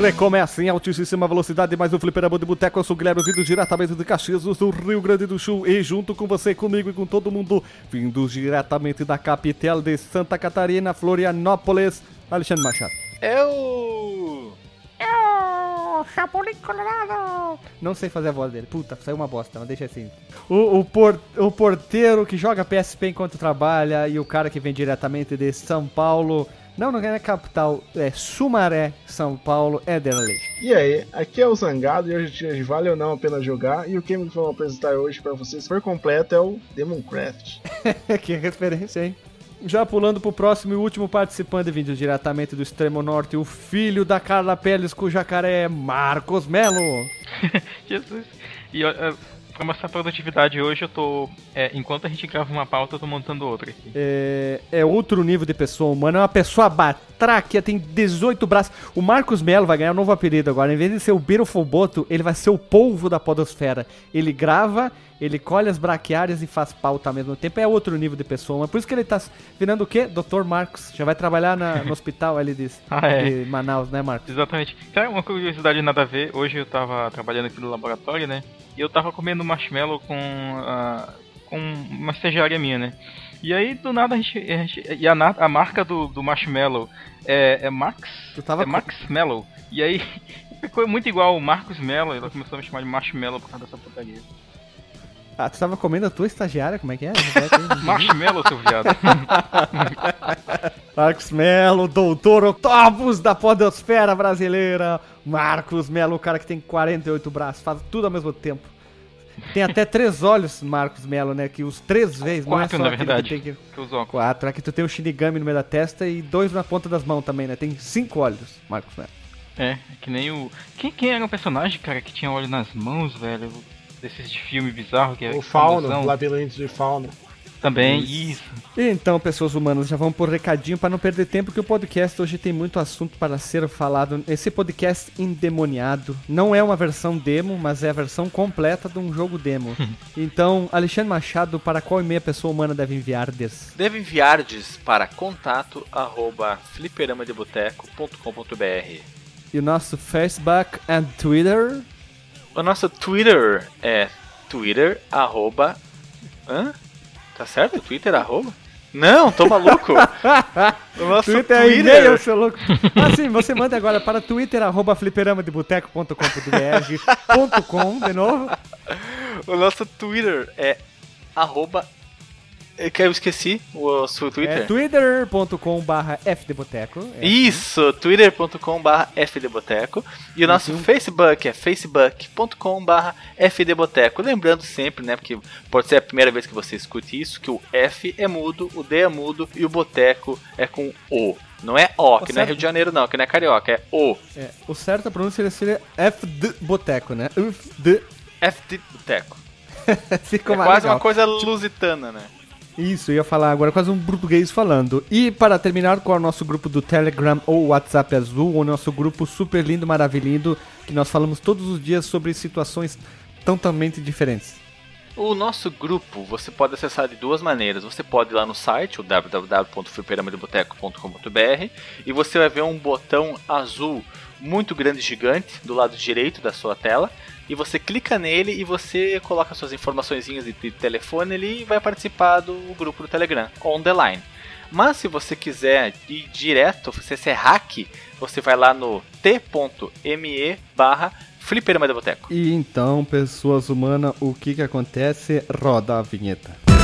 Recomeça em altíssima velocidade mais um Fliperama de Boteco. Eu sou o Guilherme, vindo diretamente de Caxias do Rio Grande do Sul. E junto com você, comigo e com todo mundo, vindo diretamente da capital de Santa Catarina, Florianópolis, Alexandre Machado. Eu... Eu, Chapolin Colorado. Não sei fazer a voz dele. Puta, saiu uma bosta, mas deixa assim. O, o, por, o porteiro que joga PSP enquanto trabalha e o cara que vem diretamente de São Paulo. Não, não é capital, é Sumaré, São Paulo, Ederley. E aí, aqui é o Zangado e hoje vale ou não a pena jogar. E o game que vamos apresentar hoje para vocês, se for completo, é o Demoncraft. que referência, hein? Já pulando pro próximo e último participante, vindo diretamente do extremo norte, o filho da Carla Pérez com o jacaré, é Marcos Melo. Jesus. E uh, pra mostrar produtividade hoje, eu tô. É, enquanto a gente grava uma pauta, eu tô montando outra aqui. É, é outro nível de pessoa humana, é uma pessoa batráquia, tem 18 braços. O Marcos Melo vai ganhar um novo apelido agora. Em vez de ser o Beautiful Boto, ele vai ser o polvo da podosfera. Ele grava, ele colhe as braquiárias e faz pauta ao mesmo tempo. É outro nível de pessoa. Mas por isso que ele tá virando o quê? Dr. Marcos. Já vai trabalhar na, no hospital, ele disse. Ah, é. De Manaus, né, Marcos? Exatamente. Então, uma curiosidade nada a ver. Hoje eu tava trabalhando aqui no laboratório, né? E eu tava comendo marshmallow com, uh, com uma estagiária minha, né? E aí, do nada, a gente. A gente e a, a marca do, do marshmallow é, é Max. Tu tava é com- Max Mellow. E aí, ficou muito igual o Marcos Mello. Ela começou a me chamar de marshmallow por causa dessa putaria. Ah, tu tava comendo a tua estagiária? Como é que é? Marshmallow, seu viado. Marcos Melo, doutor Octopus da podosfera brasileira. Marcos Melo, o cara que tem 48 braços, faz tudo ao mesmo tempo. Tem até três olhos, Marcos Melo, né? Que os três vezes, não é Quatro, só na verdade. que tem que... que. Quatro, aqui tu tem o Shinigami no meio da testa e dois na ponta das mãos também, né? Tem cinco olhos, Marcos Melo. É, que nem o. Quem, quem era o personagem, cara, que tinha olho nas mãos, velho? Desses de filme bizarro que é O Fauno, famosão? Labirinto de Fauno. Também, isso. Então, pessoas humanas, já vamos por recadinho para não perder tempo, que o podcast hoje tem muito assunto para ser falado. Esse podcast endemoniado não é uma versão demo, mas é a versão completa de um jogo demo. Então, Alexandre Machado, para qual e-mail a pessoa humana deve enviar-des? Deve enviar-des para contato arroba fliperamadeboteco.com.br E o nosso Facebook and Twitter? O nosso Twitter é Twitter arroba... Hã? Tá certo? Twitter arroba? Não, tô maluco! O nosso Twitter é e-mail, seu louco. Ah, sim, você manda agora para twitter, arroba fliperamadeboteco.com.br com, de novo. O nosso Twitter é arroba... É que eu esqueci o seu Twitter. É twitter.com barra fdeboteco. É Isso, twitter.com.br fdboteco. E o nosso Uhum. Facebook é facebook.com.br fdboteco. Lembrando sempre, né, porque pode ser a primeira vez que você escute isso, que o F é mudo, o D é mudo e o boteco é com O. Não é O, que não é certo. Rio de Janeiro não, que não é carioca, é O. É, o certo a pronúncia seria FD Boteco, né? FD. FD boteco. Ficou É mais quase legal. uma coisa lusitana, né? Isso, eu ia falar agora quase um português falando. E para terminar com o nosso grupo do Telegram ou WhatsApp Azul, o nosso grupo super lindo, maravilhindo, que nós falamos todos os dias sobre situações totalmente diferentes. O nosso grupo você pode acessar de duas maneiras. Você pode ir lá no site, o www.fliperamadeboteco.com.br e você vai ver um botão azul muito grande gigante do lado direito da sua tela. E você clica nele e você coloca suas informações de, telefone ali e vai participar do grupo do Telegram, on the line. Mas se você quiser ir direto, se você é hack, você vai lá no t.me barra Fliperama Boteco. E então, pessoas humanas, o que que acontece? Roda a vinheta.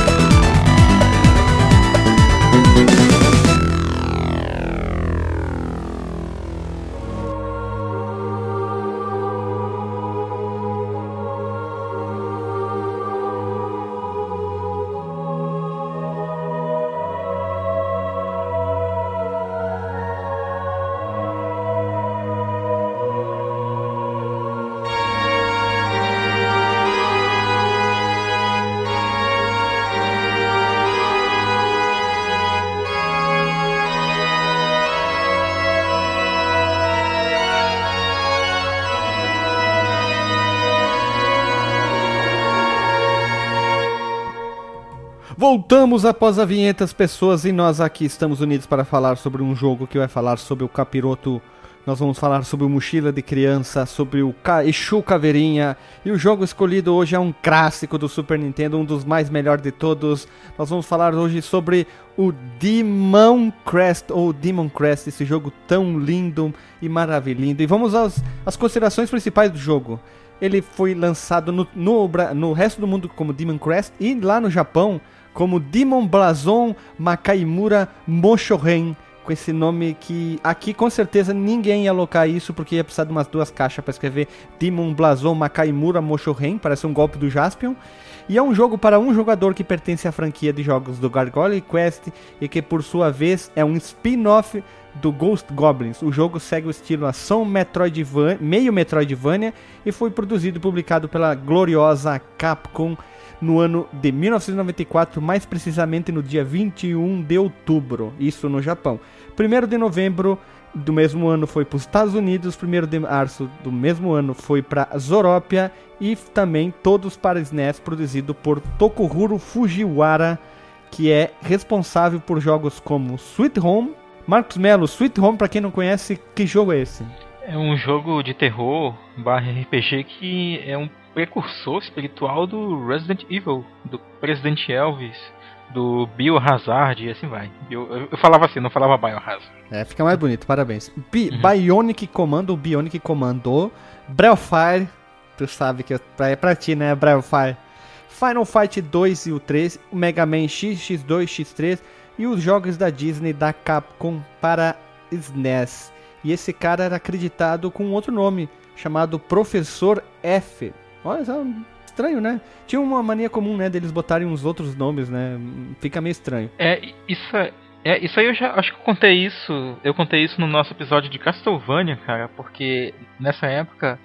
Voltamos após a vinheta, as pessoas, e nós aqui estamos unidos para falar sobre um jogo que vai falar sobre o capiroto Nós vamos falar sobre o Mochila de Criança, sobre o Ca Exu Caveirinha. E o jogo escolhido hoje é um clássico do Super Nintendo, um dos mais melhores de todos. Nós vamos falar hoje sobre o Demon Crest, ou Demon Crest, esse jogo tão lindo e maravilhoso. E vamos às, às considerações principais do jogo. Ele foi lançado no, no, no resto do mundo como Demon Crest e lá no Japão como Demon Blazon Makaimura Moshoren com esse nome que aqui com certeza ninguém ia alocar isso porque ia precisar de umas duas caixas para escrever Demon Blazon Makaimura Moshoren, parece um golpe do Jaspion. E é um jogo para um jogador que pertence à franquia de jogos do Gargoyle Quest e que por sua vez é um spin-off do Ghost Goblins. O jogo segue o estilo ação Metroidvania, meio Metroidvania e foi produzido e publicado pela gloriosa Capcom no ano de 1994, mais precisamente no dia 21 de outubro, isso no Japão. 1 de novembro do mesmo ano foi para os Estados Unidos, 1 de março do mesmo ano foi para Zorópia e também todos para SNES, produzido por Tokuhiro Fujiwara, que é responsável por jogos como Sweet Home. Marcos Melo, Sweet Home, para quem não conhece, que jogo é esse? É um jogo de terror barra RPG que é um precursor espiritual do Resident Evil, do Presidente Elvis, do Biohazard e assim vai. Eu, eu, falava assim, não falava Biohazard. É, fica mais bonito, parabéns. Bi uhum. Bionic Commando, Bionic Commando, Brelfire, tu sabe que pra, é pra ti, né, Brelfire. Final Fight 2 e o 3, o Mega Man X, X2, X3 e os jogos da Disney da Capcom para SNES. E esse cara era acreditado com outro nome, chamado Professor F. Olha só, estranho, né? Tinha uma mania comum, né, deles botarem uns outros nomes, né? Fica meio estranho. É, isso é, é, isso aí eu já acho que eu contei isso. Eu contei isso no nosso episódio de Castlevania, cara, porque nessa época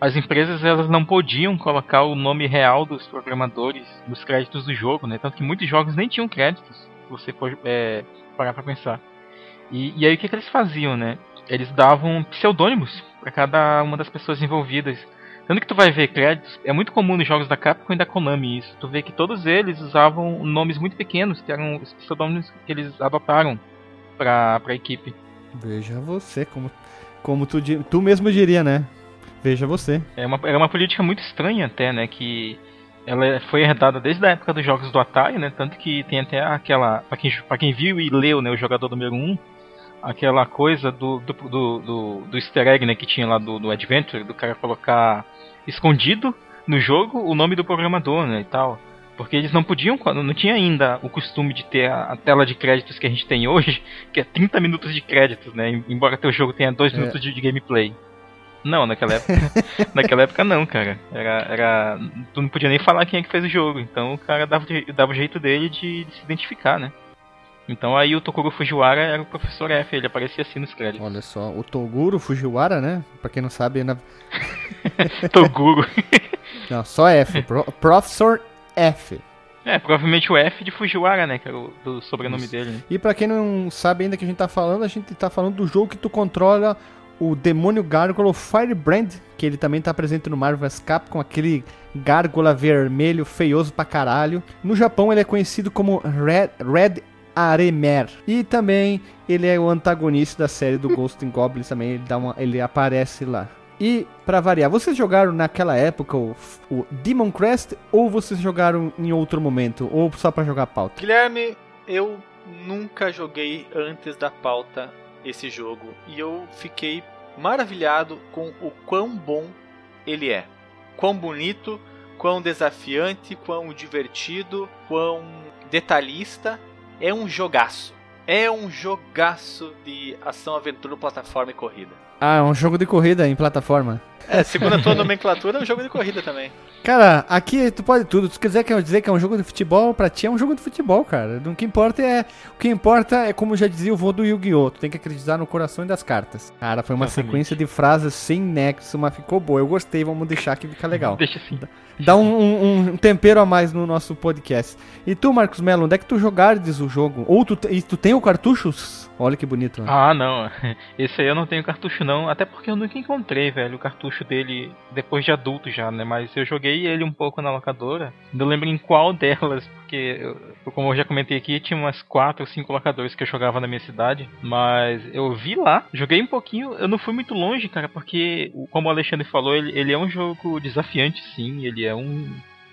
as empresas elas não podiam colocar o nome real dos programadores nos créditos do jogo, né? Tanto que muitos jogos nem tinham créditos, se você for é, parar pra pensar. E, e aí o que, que eles faziam, né? Eles davam pseudônimos para cada uma das pessoas envolvidas. Tanto que tu vai ver créditos, é muito comum nos jogos da Capcom e da Konami isso. Tu vê que todos eles usavam nomes muito pequenos, que eram os pseudônimos que eles adotaram pra, pra equipe. Veja você, como, como tu, tu mesmo diria, né? Veja você. É uma, é uma política muito estranha até, né? Que ela foi herdada desde a época dos jogos do Atari, né? Tanto que tem até aquela. Pra quem, pra quem viu e leu, né? O jogador número 1, aquela coisa do, do, do, do, do easter egg, né? Que tinha lá do, do Adventure, do cara colocar escondido no jogo o nome do programador, né, e tal. Porque eles não podiam, não tinha ainda o costume de ter a, a, tela de créditos que a gente tem hoje, que é 30 minutos de créditos, né? Embora teu jogo tenha 2 é. minutos de, de, gameplay. Não, naquela época. naquela época não, cara. Era, era. Tu não podia nem falar quem é que fez o jogo. Então o cara dava, dava o jeito dele de, de se identificar, né? Então aí o Toguro Fujiwara era o professor F, ele aparecia assim nos créditos. Olha só, o Toguro Fujiwara, né? Pra quem não sabe, na... Toguro. não, só F, Pro Professor F. É, provavelmente o F de Fujiwara, né? Que era o do sobrenome Isso. dele. Né? E pra quem não sabe ainda que a gente tá falando, a gente tá falando do jogo que tu controla o demônio gárgula Firebrand, que ele também tá presente no Marvel's Capcom, aquele gárgula vermelho feioso pra caralho. No Japão ele é conhecido como Red, Red Aremer. E também ele é o antagonista da série do Ghost in Goblins também, ele, dá uma, ele aparece lá. E, para variar, vocês jogaram naquela época o, o, Demon Crest ou vocês jogaram em outro momento? Ou só para jogar pauta? Guilherme, eu nunca joguei antes da pauta esse jogo e eu fiquei maravilhado com o quão bom ele é. Quão bonito, quão desafiante, quão divertido, quão detalhista é um jogaço. É um jogaço de ação, aventura, plataforma e corrida. Ah, é um jogo de corrida em plataforma. É, segundo a tua nomenclatura, é um jogo de corrida também. Cara, aqui tu pode tudo. Se tu quiser dizer que é um jogo de futebol, pra ti é um jogo de futebol, cara. O que importa é. O que importa é, como já dizia o vô do Yu-Gi-Oh! Tu tem que acreditar no coração e das cartas. Cara, foi uma Exatamente. sequência de frases sem nexo, mas ficou boa. Eu gostei, vamos deixar que fica legal. Deixa assim. Dá um, um, um, tempero a mais no nosso podcast. E tu, Marcos Melo, onde é que tu jogares o jogo? Ou tu, e tu tem o cartuchos? Olha que bonito. Né? Ah, não. Esse aí eu não tenho cartucho, não. Até porque eu nunca encontrei, velho, o cartucho dele depois de adulto já, né? Mas eu joguei ele um pouco na locadora. Não lembro em qual delas, porque, eu, como eu já comentei aqui, tinha umas 4 ou 5 locadores que eu jogava na minha cidade. Mas eu vi lá, joguei um pouquinho, eu não fui muito longe, cara, porque, como o Alexandre falou, ele, ele é um jogo desafiante, sim. Ele é um.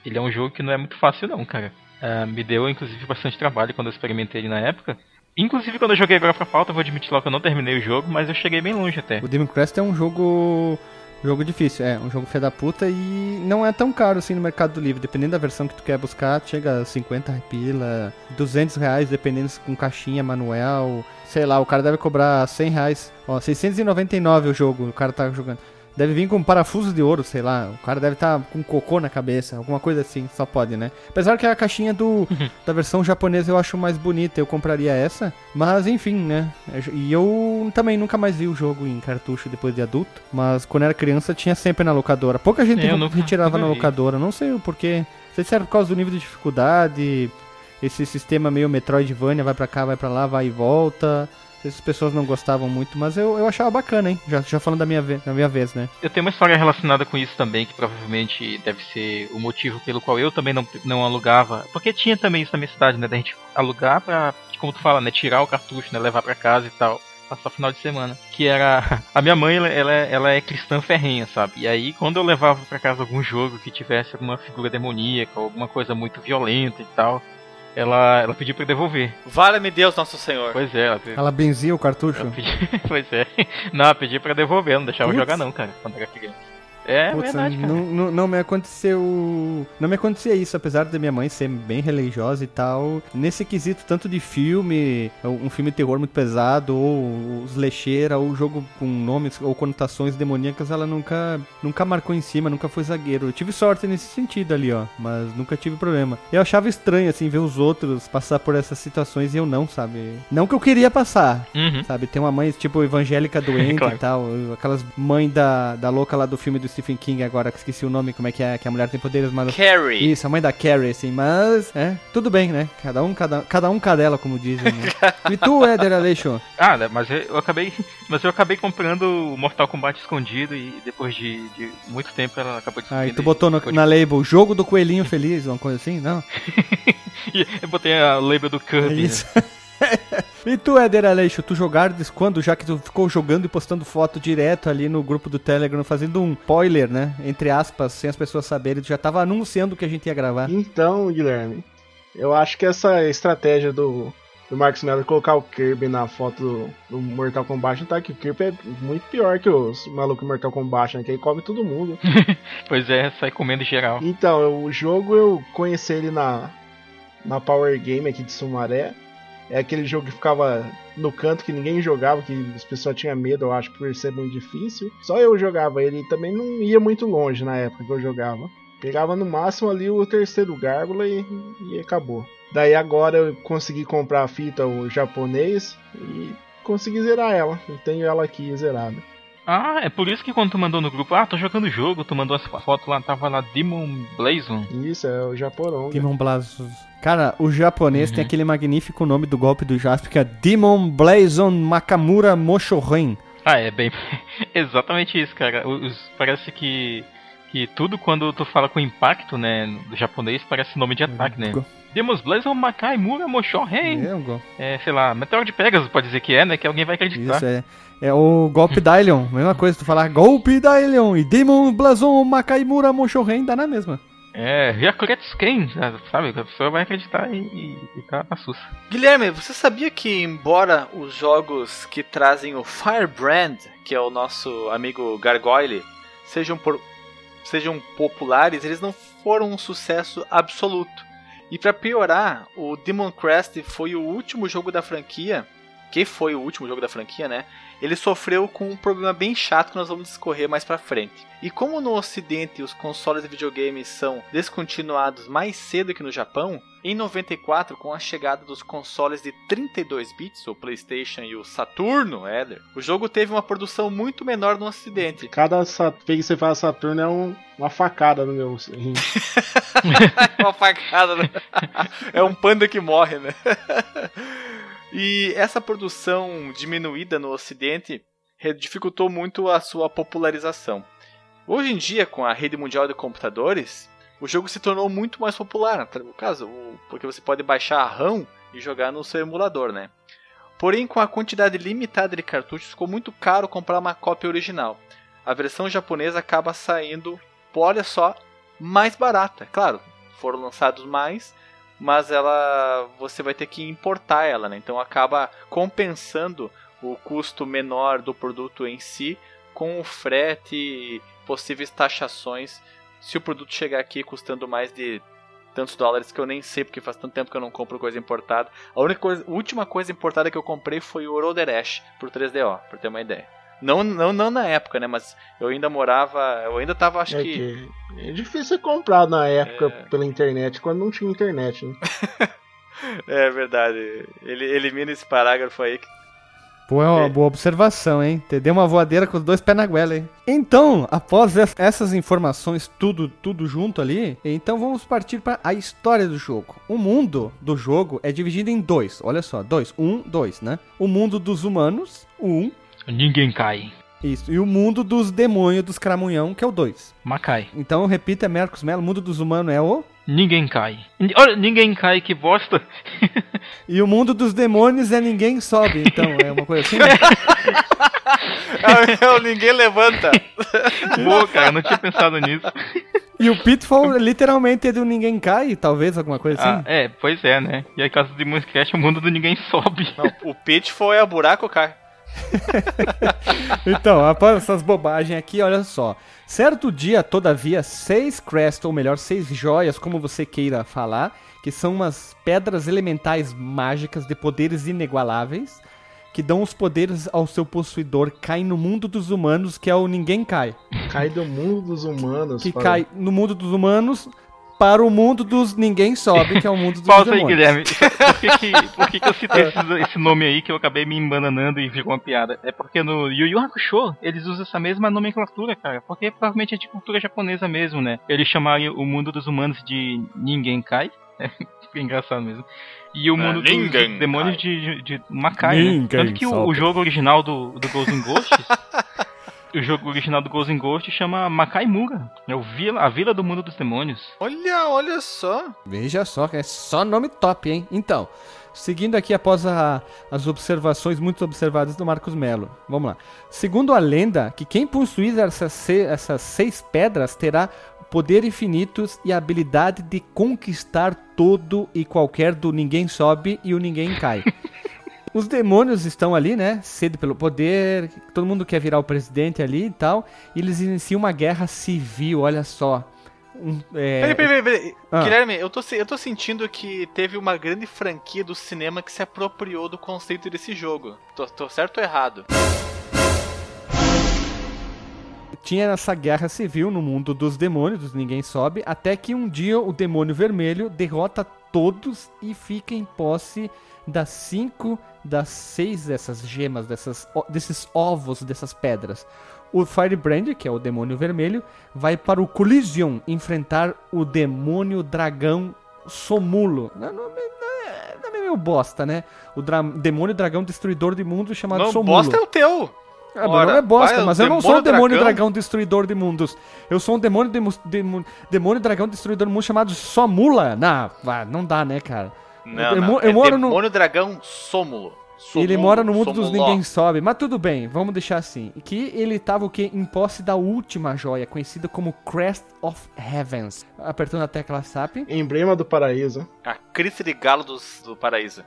Ele é um jogo que não é muito fácil não, cara. Uh, me deu, inclusive, bastante trabalho quando eu experimentei ele na época. Inclusive, quando eu joguei agora pra pauta, vou admitir lá que eu não terminei o jogo, mas eu cheguei bem longe até. O Demon Crest é um jogo. Jogo difícil, é, um jogo fé da puta e não é tão caro assim no Mercado Livre. Dependendo da versão que tu quer buscar, chega a 50 pila, 200 reais, dependendo se com caixinha, manual. Sei lá, o cara deve cobrar 100 reais. Ó, 699 o jogo, o cara tá jogando. Deve vir com parafusos de ouro, sei lá. O cara deve estar tá com cocô na cabeça, alguma coisa assim, só pode, né? Apesar que a caixinha do, da versão japonesa eu acho mais bonita, eu compraria essa. Mas enfim, né? E eu também nunca mais vi o jogo em cartucho depois de adulto. Mas quando era criança tinha sempre na locadora. Pouca gente eu retirava na locadora, não sei o porquê. Não sei se era por causa do nível de dificuldade. Esse sistema meio Metroidvania, vai pra cá, vai pra lá, vai e volta as pessoas não gostavam muito, mas eu, eu achava bacana, hein? Já, já falando da minha, da minha vez, né? Eu tenho uma história relacionada com isso também, que provavelmente deve ser o motivo pelo qual eu também não, não alugava. Porque tinha também isso na minha cidade, né? Da gente alugar pra, como tu fala, né? Tirar o cartucho, né? Levar pra casa e tal passar final de semana. Que era. A minha mãe, ela, ela, ela, é cristã ferrenha, sabe? E aí, quando eu levava para casa algum jogo que tivesse alguma figura demoníaca, alguma coisa muito violenta e tal, ela, ela pediu pra devolver. Vale-me Deus, Nosso Senhor. Pois é, ela, ela benzia o cartucho? Pedi... pois é. Não, ela pediu pra devolver, não deixava Putz. jogar não, cara, quando era criança. É Putz, verdade, cara. Não, não, não, me aconteceu. Não me acontecia isso, apesar da minha mãe ser bem religiosa e tal. Nesse quesito, tanto de filme, um filme de terror muito pesado, ou os lecheira, ou jogo com nomes ou conotações demoníacas, ela nunca, nunca marcou em cima, nunca foi zagueiro. Eu tive sorte nesse sentido ali, ó. Mas nunca tive problema. Eu achava estranho, assim, ver os outros passar por essas situações e eu não, sabe? Não que eu queria passar, uhum. sabe? Tem uma mãe, tipo, evangélica doente claro. e tal. Aquelas mães da, da louca lá do filme do Stephen King agora, que esqueci o nome, como é que é, que a mulher tem poderes, mas... Carrie. Isso, a mãe da Carrie, assim, mas, é, tudo bem, né? Cada um, cada, cada um cadela, como dizem, né? E tu, Éder Aleixo? Ah, né, mas eu acabei, mas eu acabei comprando o Mortal Kombat escondido e depois de, de muito tempo ela acabou de Ah, e tu botou no, na label, jogo do coelhinho feliz, uma coisa assim, não? eu botei a label do Kirby. É isso. Né? E tu, Eder Aleixo, tu jogares quando? Já que tu ficou jogando e postando foto direto ali no grupo do Telegram, fazendo um spoiler, né? Entre aspas, sem as pessoas saberem, tu já tava anunciando que a gente ia gravar. Então, Guilherme, eu acho que essa estratégia do, do Marcos Mello colocar o Kirby na foto do, do, Mortal Kombat tá que o Kirby é muito pior que os malucos Mortal Kombat, né? Que ele come todo mundo. pois é, sai comendo geral. Então, o jogo eu conheci ele na, na Power Game aqui de Sumaré. É aquele jogo que ficava no canto que ninguém jogava, que as pessoas tinham medo, eu acho, por ser muito difícil. Só eu jogava ele e também não ia muito longe na época que eu jogava. Pegava no máximo ali o terceiro gárgula e, e acabou. Daí agora eu consegui comprar a fita o japonês e consegui zerar ela. Eu tenho ela aqui zerada. Ah, é por isso que quando tu mandou no grupo, ah, tô jogando o jogo, tu mandou as fotos lá, tava lá Demon Blazon. Isso, é o Japorong. Demon Blazon. Cara, o japonês uhum. tem aquele magnífico nome do golpe do Jasper, que é Demon Blazon Makamura Moshoren. Ah, é bem. Exatamente isso, cara. Os, parece que. Que tudo quando tu fala com impacto, né, do japonês, parece nome de ataque, né? Demon Blazon Makaimura Moshoren. É, é, sei lá, Meteor de Pegasus pode dizer que é, né? Que alguém vai acreditar. Isso é. É o golpe Dailion, mesma coisa, tu falar golpe Dailion e Demon Blazon Makaimura Moshoren, dá na mesma. É, Ryakuretsuken, sabe? A pessoa vai acreditar e, e, e tá na sussa. Guilherme, você sabia que embora os jogos que trazem o Firebrand, que é o nosso amigo Gargoyle, sejam, por, sejam populares, eles não foram um sucesso absoluto. E para piorar, o Demon Crest foi o último jogo da franquia, que foi o último jogo da franquia, né? Ele sofreu com um problema bem chato que nós vamos discorrer mais para frente. E como no ocidente os consoles de videogames são descontinuados mais cedo que no Japão, em 94, com a chegada dos consoles de 32 bits, o PlayStation e o Saturno, Eder, o jogo teve uma produção muito menor no ocidente. Cada vez que você fala Saturno é um, uma facada no meu rim. uma facada, né? É um panda que morre, né? E essa produção diminuída no Ocidente dificultou muito a sua popularização. Hoje em dia, com a rede mundial de computadores, o jogo se tornou muito mais popular. No caso, porque você pode baixar a RAM e jogar no seu emulador, né? Porém, com a quantidade limitada de cartuchos, ficou muito caro comprar uma cópia original. A versão japonesa acaba saindo, olha só, mais barata. Claro, foram lançados mais, mas ela você vai ter que importar ela, né? Então acaba compensando o custo menor do produto em si com o frete e possíveis taxações se o produto chegar aqui custando mais de tantos dólares que eu nem sei porque faz tanto tempo que eu não compro coisa importada. A única coisa, última coisa importada que eu comprei foi o Roder Ash por 3DO, para ter uma ideia. Não, não, não na época, né? Mas eu ainda morava. Eu ainda tava, acho é que... que. É difícil comprar na época é... pela internet, quando não tinha internet, né? é verdade. Ele elimina esse parágrafo aí que Pô, é uma boa observação, hein? Te deu uma voadeira com os dois pés na goela, hein? Então, após essas informações, tudo, tudo junto ali, então vamos partir para a história do jogo. O mundo do jogo é dividido em dois, olha só, dois, um, dois, né? O mundo dos humanos, o um. Ninguém cai. Isso, e o mundo dos demônios dos cramunhão, que é o 2. Macai. Então, repita, Mercos Melo, o mundo dos humanos é o... Ninguém cai. Olha, ninguém cai, que bosta. e o mundo dos demônios é ninguém sobe, então, é uma coisa assim? é o ninguém levanta. Boa, cara, eu não tinha pensado nisso. E o Pitfall literalmente é do ninguém cai, talvez, alguma coisa assim? Ah, é, pois é, né? E aí, caso de Moonscast, o mundo do ninguém sobe. Não, o Pitfall é a buraco cai. então, após essas bobagens aqui, olha só. Certo dia, todavia, seis crests, ou melhor, seis joias, como você queira falar, que são umas pedras elementais mágicas de poderes inigualáveis, que dão os poderes ao seu possuidor, caem no mundo dos humanos, que é o Ninguém Cai. Cai do mundo dos humanos. Que para... cai no mundo dos humanos, para o mundo dos ninguém sobe, que é o mundo dos Pausa demônios. aí, Guilherme. Por que, que, por que, que eu citei esse, esse, nome aí que eu acabei me embananando e ficou uma piada? É porque no Yu Yu Hakusho eles usam essa mesma nomenclatura, cara. Porque provavelmente é de cultura japonesa mesmo, né? Eles chamaram o mundo dos humanos de Ninguém Kai. É engraçado mesmo. E o mundo dos, dos demônios de, de, de Makai, né? Tanto que o, o, jogo original do, do and Ghosts o jogo original do Ghost in Ghost chama Makaimura. É o Vila, a Vila do Mundo dos Demônios. Olha, olha só. Veja só, é só nome top, hein? Então, seguindo aqui após a, as observações muito observadas do Marcos Melo. Vamos lá. Segundo a lenda, que quem possuir essas, essas seis pedras terá poder infinitos e a habilidade de conquistar todo e qualquer do ninguém sobe e o ninguém cai. Os demônios estão ali, né? Sede pelo poder, todo mundo quer virar o presidente ali e tal. E eles iniciam uma guerra civil, olha só. Um, é... Peraí, peraí, peraí. Ah. Guilherme, eu tô, eu tô sentindo que teve uma grande franquia do cinema que se apropriou do conceito desse jogo. Tô, tô certo ou errado? Tinha essa guerra civil no mundo dos demônios, ninguém sobe, até que um dia o demônio vermelho derrota todos e fica em posse das cinco das seis dessas gemas, dessas, desses ovos, dessas pedras. O Firebrand, que é o demônio vermelho, vai para o Colision enfrentar o demônio dragão Somulo. Não, não, não, não é meio bosta, né? O demônio dragão destruidor de mundos chamado não, Somulo. bosta é o teu! Ah, Ora, não é bosta, vai, mas eu não sou um demônio dragão. dragão. destruidor de mundos. Eu sou um demônio, de, de, demônio dragão destruidor de mundos chamado Somula. Não, não dá, né, cara? Não, eu, não. eu é moro demônio no... dragão Sômulo. Ele mora no mundo dos ninguém sobe, mas tudo bem, vamos deixar assim. Que ele tava o que em posse da última joia, conhecida como Crest of Heavens. Apertando a tecla SAP. Emblema do paraíso. A crista de galo do, do paraíso.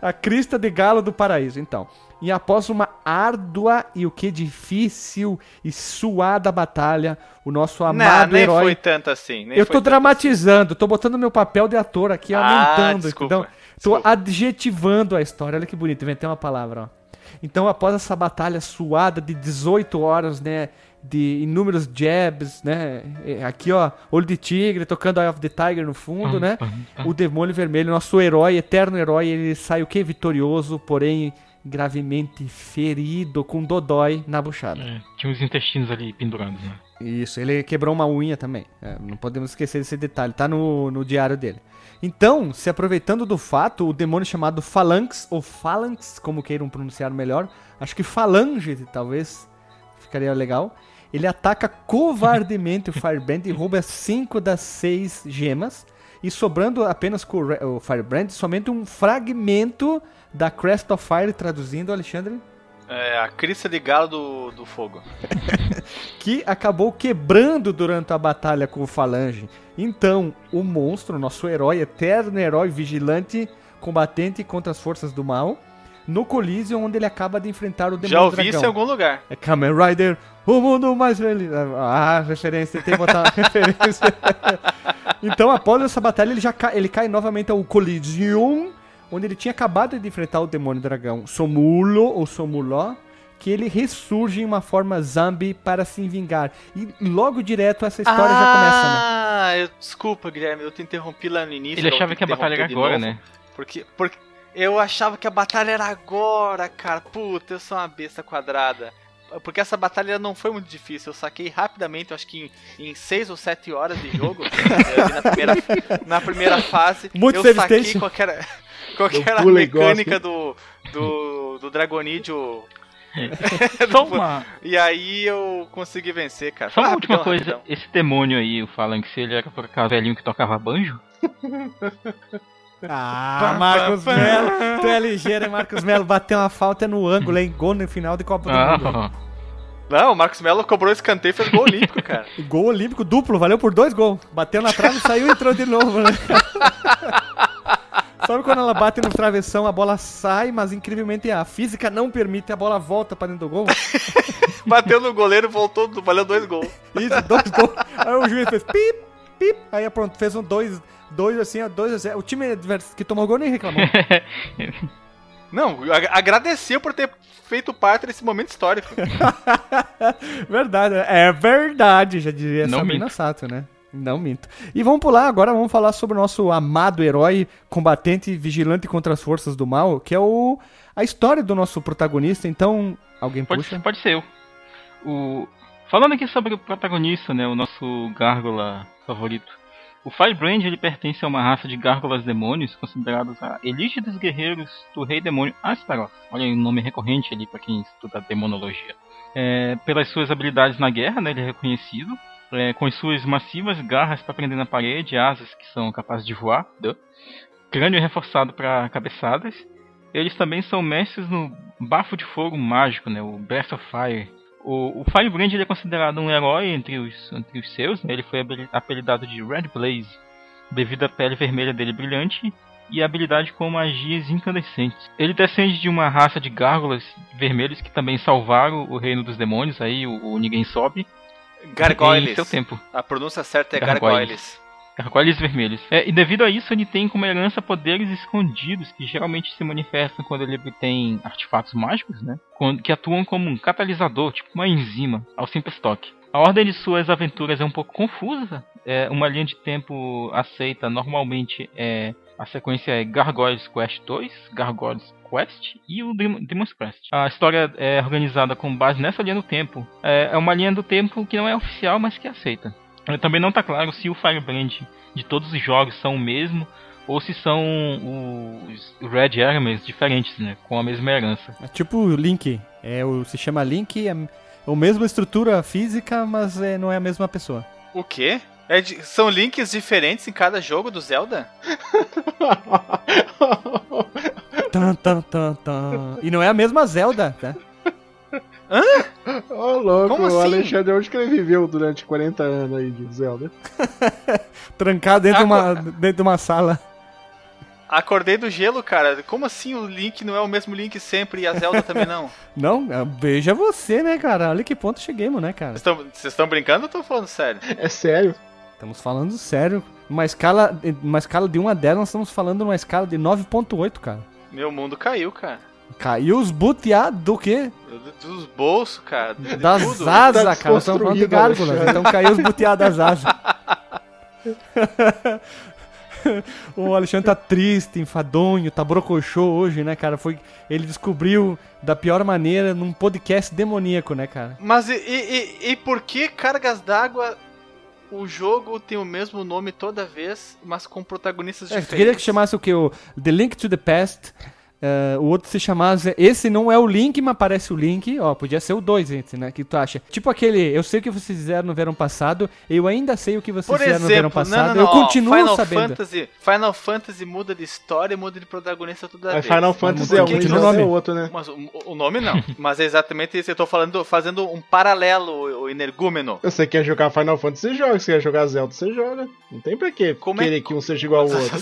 A crista de galo do paraíso, então. E após uma árdua e o que difícil e suada batalha, o nosso amado não, nem herói. foi tanto assim. eu tô dramatizando, assim. tô botando meu papel de ator aqui, ah, aumentando. Desculpa, então, tô desculpa. adjetivando a história. Olha que bonito, inventei uma palavra, ó. Então, após essa batalha suada de 18 horas, né? De inúmeros jabs, né? Aqui, ó, olho de tigre, tocando Eye of the Tiger no fundo, né? O demônio vermelho, nosso herói, eterno herói, ele sai o que? Vitorioso, porém gravemente ferido com dodói na buchada. É, tinha os intestinos ali pendurados, né? Isso, ele quebrou uma unha também. É, não podemos esquecer desse detalhe, tá no, no diário dele. Então, se aproveitando do fato, o demônio chamado Phalanx, ou Phalanx, como queiram pronunciar melhor, acho que Falange talvez ficaria legal. ele ataca covardemente o Firebrand e rouba 5 das 6 gemas. E sobrando apenas com o Re- o Firebrand, somente um fragmento da Crest of Fire, traduzindo, Alexandre, É a crista de galo do, do fogo. que acabou quebrando durante a batalha com o Falange. Então, o monstro, nosso herói, eterno herói vigilante, combatente contra as forças do mal, no Coliseum, onde ele acaba de enfrentar o demônio Já ouvi dragão. isso em algum lugar. É Kamen Rider, o mundo mais feliz. Ah, referência, tem que botar uma referência. então, após essa batalha, ele já cai, ele cai novamente ao Coliseum, onde ele tinha acabado de enfrentar o demônio dragão Somulo ou Somuló, que ele ressurge em uma forma zombie para se vingar. E logo direto essa história já começa, né? Ah, eu- desculpa, Guilherme, eu te interrompi lá no início. Ele eu achava que a batalha era agora, novo, né? Porque, porque eu achava que a batalha era agora, cara. Puta, eu sou uma besta quadrada. Porque essa batalha não foi muito difícil. Eu saquei rapidamente, eu acho que em 6 ou 7 horas de jogo. na, primeira, na primeira fase. Muito eu saquei station. Qual que era, a mecânica do, do, do Dragonidio. Só uma, E aí eu consegui vencer, cara. só uma Ah, última coisa. rapidão. Esse demônio aí, o Phalanx, ele era por acaso velhinho que tocava banjo? Ah, Marcos Melo, tu é ligeiro, hein, Marcos Melo? Bateu uma falta no ângulo, hein? Gol no final de Copa do Mundo. Ah, Não, o Marcos Mello cobrou escanteio e fez gol olímpico, cara. Gol olímpico duplo, valeu por dois gols. Bateu na trave, saiu e entrou de novo, né? Sabe quando ela bate no travessão, a bola sai, mas incrivelmente a física não permite, a bola volta pra dentro do gol? Bateu no goleiro, voltou, valeu dois gols. Isso, dois gols. Aí o juiz fez pip, pip. Aí pronto, fez um dois, dois assim, ó, dois a zero. O time que tomou gol nem reclamou. Não, ag- agradeceu por ter feito parte desse momento histórico. verdade, é verdade, já diria Não Sabrina minto. Sato, né? Não minto. E vamos pular agora, vamos falar sobre o nosso amado herói, combatente e vigilante contra as forças do mal, que é o a história do nosso protagonista. Então, alguém pode, puxa? pode ser eu. O... Falando aqui sobre o protagonista, né, o nosso gárgula favorito. O Firebrand ele pertence a uma raça de gárgulas demônios considerados a elite dos guerreiros do rei demônio Astaroth. Olha aí um nome recorrente ali para quem estuda demonologia. É, pelas suas habilidades na guerra, né, ele é reconhecido. É, com as suas massivas garras para prender na parede, asas que são capazes de voar, duh. crânio reforçado para cabeçadas. Eles também são mestres no bafo de fogo mágico, né, o Breath of Fire. O, o Firebrand ele é considerado um herói entre os, entre os seus, né? ele foi apelidado de Red Blaze devido à pele vermelha dele brilhante e habilidade com magias incandescentes. Ele descende de uma raça de gárgulas vermelhos que também salvaram o reino dos demônios, aí o, o Ninguém Sobe, em Gargoyles. seu tempo. A pronúncia certa é Gargoyles. Gargoyles. Vermelhos. É, e devido a isso, ele tem como herança poderes escondidos que geralmente se manifestam quando ele obtém artefatos mágicos, né? Que atuam como um catalisador, tipo uma enzima, ao simples toque. A ordem de suas aventuras é um pouco confusa. É, uma linha de tempo aceita normalmente é a sequência é Gargoyles Quest 2, Gargoyles Quest e o Dem- Demon's Quest. A história é organizada com base nessa linha do tempo. É, é uma linha do tempo que não é oficial, mas que é aceita. Eh, Também não está claro se o Firebrand de todos os jogos são o mesmo ou se são os Red Armies diferentes, né? Com a mesma herança. É tipo o Link. É, o, se chama Link, é a mesma estrutura física, mas é, não é a mesma pessoa. O quê? É de- são links diferentes em cada jogo do Zelda? Tan, tan, tan, tan. E não é a mesma Zelda, tá? Ô, louco, Como o assim? Alexandre, onde que ele viveu durante 40 anos aí de Zelda? Trancado dentro, de uma, dentro de uma sala. Acordei do gelo, cara. Como assim o Link não é o mesmo Link sempre e a Zelda também não? Não, é, veja você, né, cara? Olha que ponto chegamos, né, cara? Vocês estão- brincando ou estão falando sério? É sério? Estamos falando sério. Uma escala, uma escala de 1 a 10, nós estamos falando numa escala de 9.8, cara. Meu mundo caiu, cara. Caiu os buteados do quê? Do- Dos bolsos, cara. de Das tudo. asas, Tá cara. Estamos falando de gárgulas. Então caiu os buteados das asas. o Alexandre tá triste, enfadonho, tá brocochô hoje, né, cara? Foi, ele descobriu da pior maneira num podcast demoníaco, né, cara? Mas e- e- e por que Cargas d'Água o jogo tem o mesmo nome toda vez, mas com protagonistas É, diferentes? queria que chamasse o que? O The Link to the Past, Uh, o outro se chamava. Esse não é o Link, mas parece o Link. Ó, podia ser o 2, esse, né? que tu acha? Tipo aquele. Eu sei o que vocês fizeram no verão passado. Eu ainda sei o que vocês Por fizeram exemplo, no verão passado. não, não, não, eu ó, continuo Final sabendo. Fantasy, Final Fantasy muda de história, muda de protagonista toda vez. Final Fantasy é um e Zelda é nome. outro, né? Mas o, o nome não. Mas é exatamente isso. Eu tô falando, fazendo um paralelo, o energúmeno. Você quer jogar Final Fantasy, você joga. Se quer jogar Zelda, você joga. Não tem pra quê Como é querer que- que um seja igual ao outro.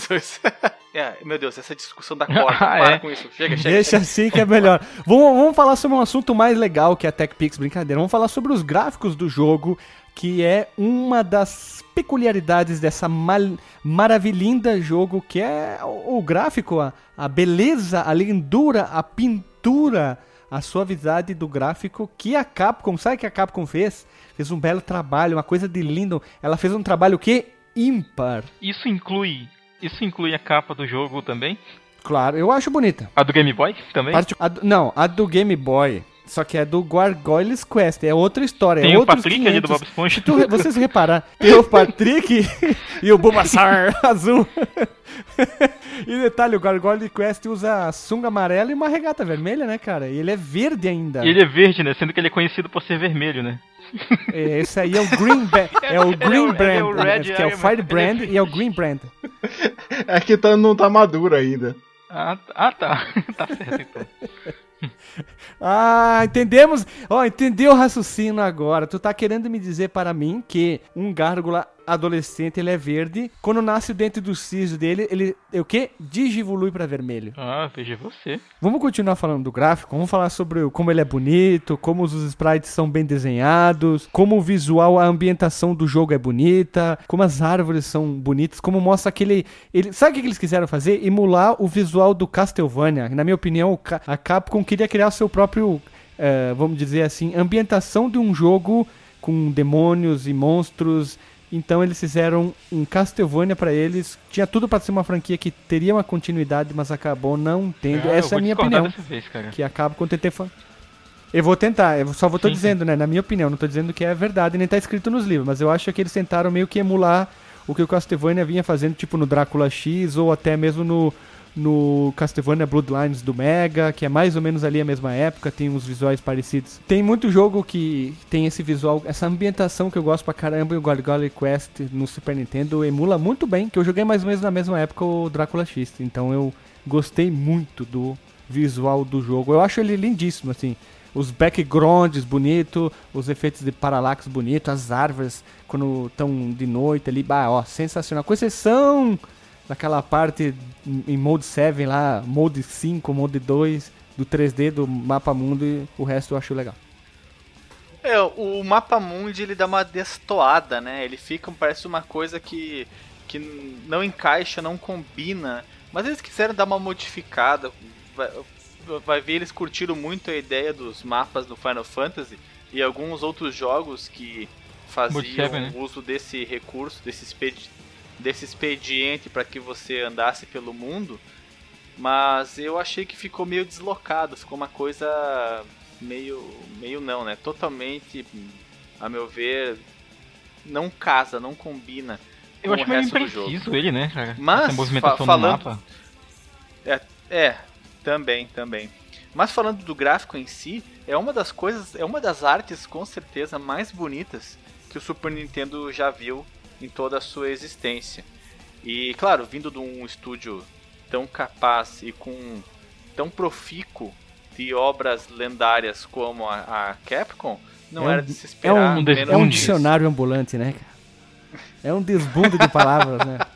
É, meu Deus, essa discussão da corda. Ah, Para é? com isso. Chega, chega. Deixa assim que é melhor. vamos, vamos falar sobre um assunto mais legal que é a TechPix, brincadeira. Vamos falar sobre os gráficos do jogo, que é uma das peculiaridades dessa mal, maravilhinda jogo, que é o, o gráfico, a, a beleza, a lindura, a pintura, a suavidade do gráfico que a Capcom, sabe o que a Capcom fez? Fez um belo trabalho, uma coisa de lindo. Ela fez um trabalho que ímpar. Isso inclui. Isso inclui a capa do jogo também? Claro, eu acho bonita. A do Game Boy também? Parte- a do- não, a do Game Boy. Só que é do Gargoyles Quest. É outra história. Tem é o Patrick ali do 500. Bob Esponja. Se tu, vocês reparar, tem o Patrick e o Bulbasaur azul. e detalhe, o Gargoyle Quest usa sunga amarela e uma regata vermelha, né, cara? E ele é verde ainda. E ele é verde, né? Sendo que ele é conhecido por ser vermelho, né? É, esse aí é o Green Ba- é o é Green Brand, é né, que é o. Fire é Brand e é o Green Brand. É que tá, não tá maduro ainda. Ah, ah tá. tá certo então. Ah, entendemos? Ó, entendeu o raciocínio agora. Tu tá querendo me dizer para mim que um gárgula adolescente, ele é verde. Quando nasce o dente do siso dele, ele é o quê? Digivolui pra vermelho. Ah, veja você. Vamos continuar falando do gráfico, vamos falar sobre o- como ele é bonito, como os sprites são bem desenhados, como o visual, a ambientação do jogo é bonita, como as árvores são bonitas, como mostra aquele... Ele, sabe o que eles quiseram fazer? Emular o visual do Castlevania. Na minha opinião, o a Capcom queria criar seu próprio, eh, vamos dizer assim, ambientação de um jogo com demônios e monstros... Então eles fizeram um Castlevania pra eles. Tinha tudo pra ser uma franquia que teria uma continuidade, mas acabou não tendo. Ah, Essa é a minha opinião vez, que acaba quando tentei fa- Eu vou tentar, eu só vou tô Sim, dizendo, né? Na minha opinião, não tô dizendo que é verdade, nem tá escrito nos livros, mas eu acho que eles tentaram meio que emular o que o Castlevania vinha fazendo, tipo no Drácula X ou até mesmo no, no Castlevania Bloodlines do Mega, que é mais ou menos ali a mesma época, tem uns visuais parecidos. Tem muito jogo que tem esse visual, essa ambientação que eu gosto pra caramba, e o Gargoyle Quest no Super Nintendo emula muito bem, que eu joguei mais ou menos na mesma época o Drácula X, então eu gostei muito do visual do jogo. Eu acho ele lindíssimo, assim. Os backgrounds bonito, os efeitos de parallax bonito, as árvores quando estão de noite ali, bah, ó, sensacional. Com exceção daquela parte em Mode 7 lá, Mode 5, Mode 2, do 3D, do mapa mundo, e o resto eu acho legal. É, o mapa mundi ele dá uma destoada, né? Ele fica, parece uma coisa que, que não encaixa, não combina. Mas eles quiseram dar uma modificada. Vai, vai ver, eles curtiram muito a ideia dos mapas do Final Fantasy e alguns outros jogos que faziam seven, né? uso desse recurso, desse, expedi desse expediente para que você andasse pelo mundo. Mas eu achei que ficou meio deslocado, ficou uma coisa meio. meio não, né? Totalmente, a meu ver, não casa, não combina. Eu com acho o meio resto do jogo. ele, né, cara? Mas, Essa movimentação fa- falando- do mapa. É, também, também. Mas falando do gráfico em si, é uma das coisas, é uma das artes com certeza mais bonitas que o Super Nintendo já viu em toda a sua existência. E claro, vindo de um estúdio tão capaz e com tão profícuo de obras lendárias como a, a Capcom, não É um- era de se É esperar um, um menos é um desbunde. dicionário ambulante, né, cara? É um desbundo de palavras, né?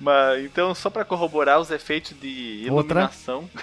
Mas, então, só para corroborar os efeitos de iluminação.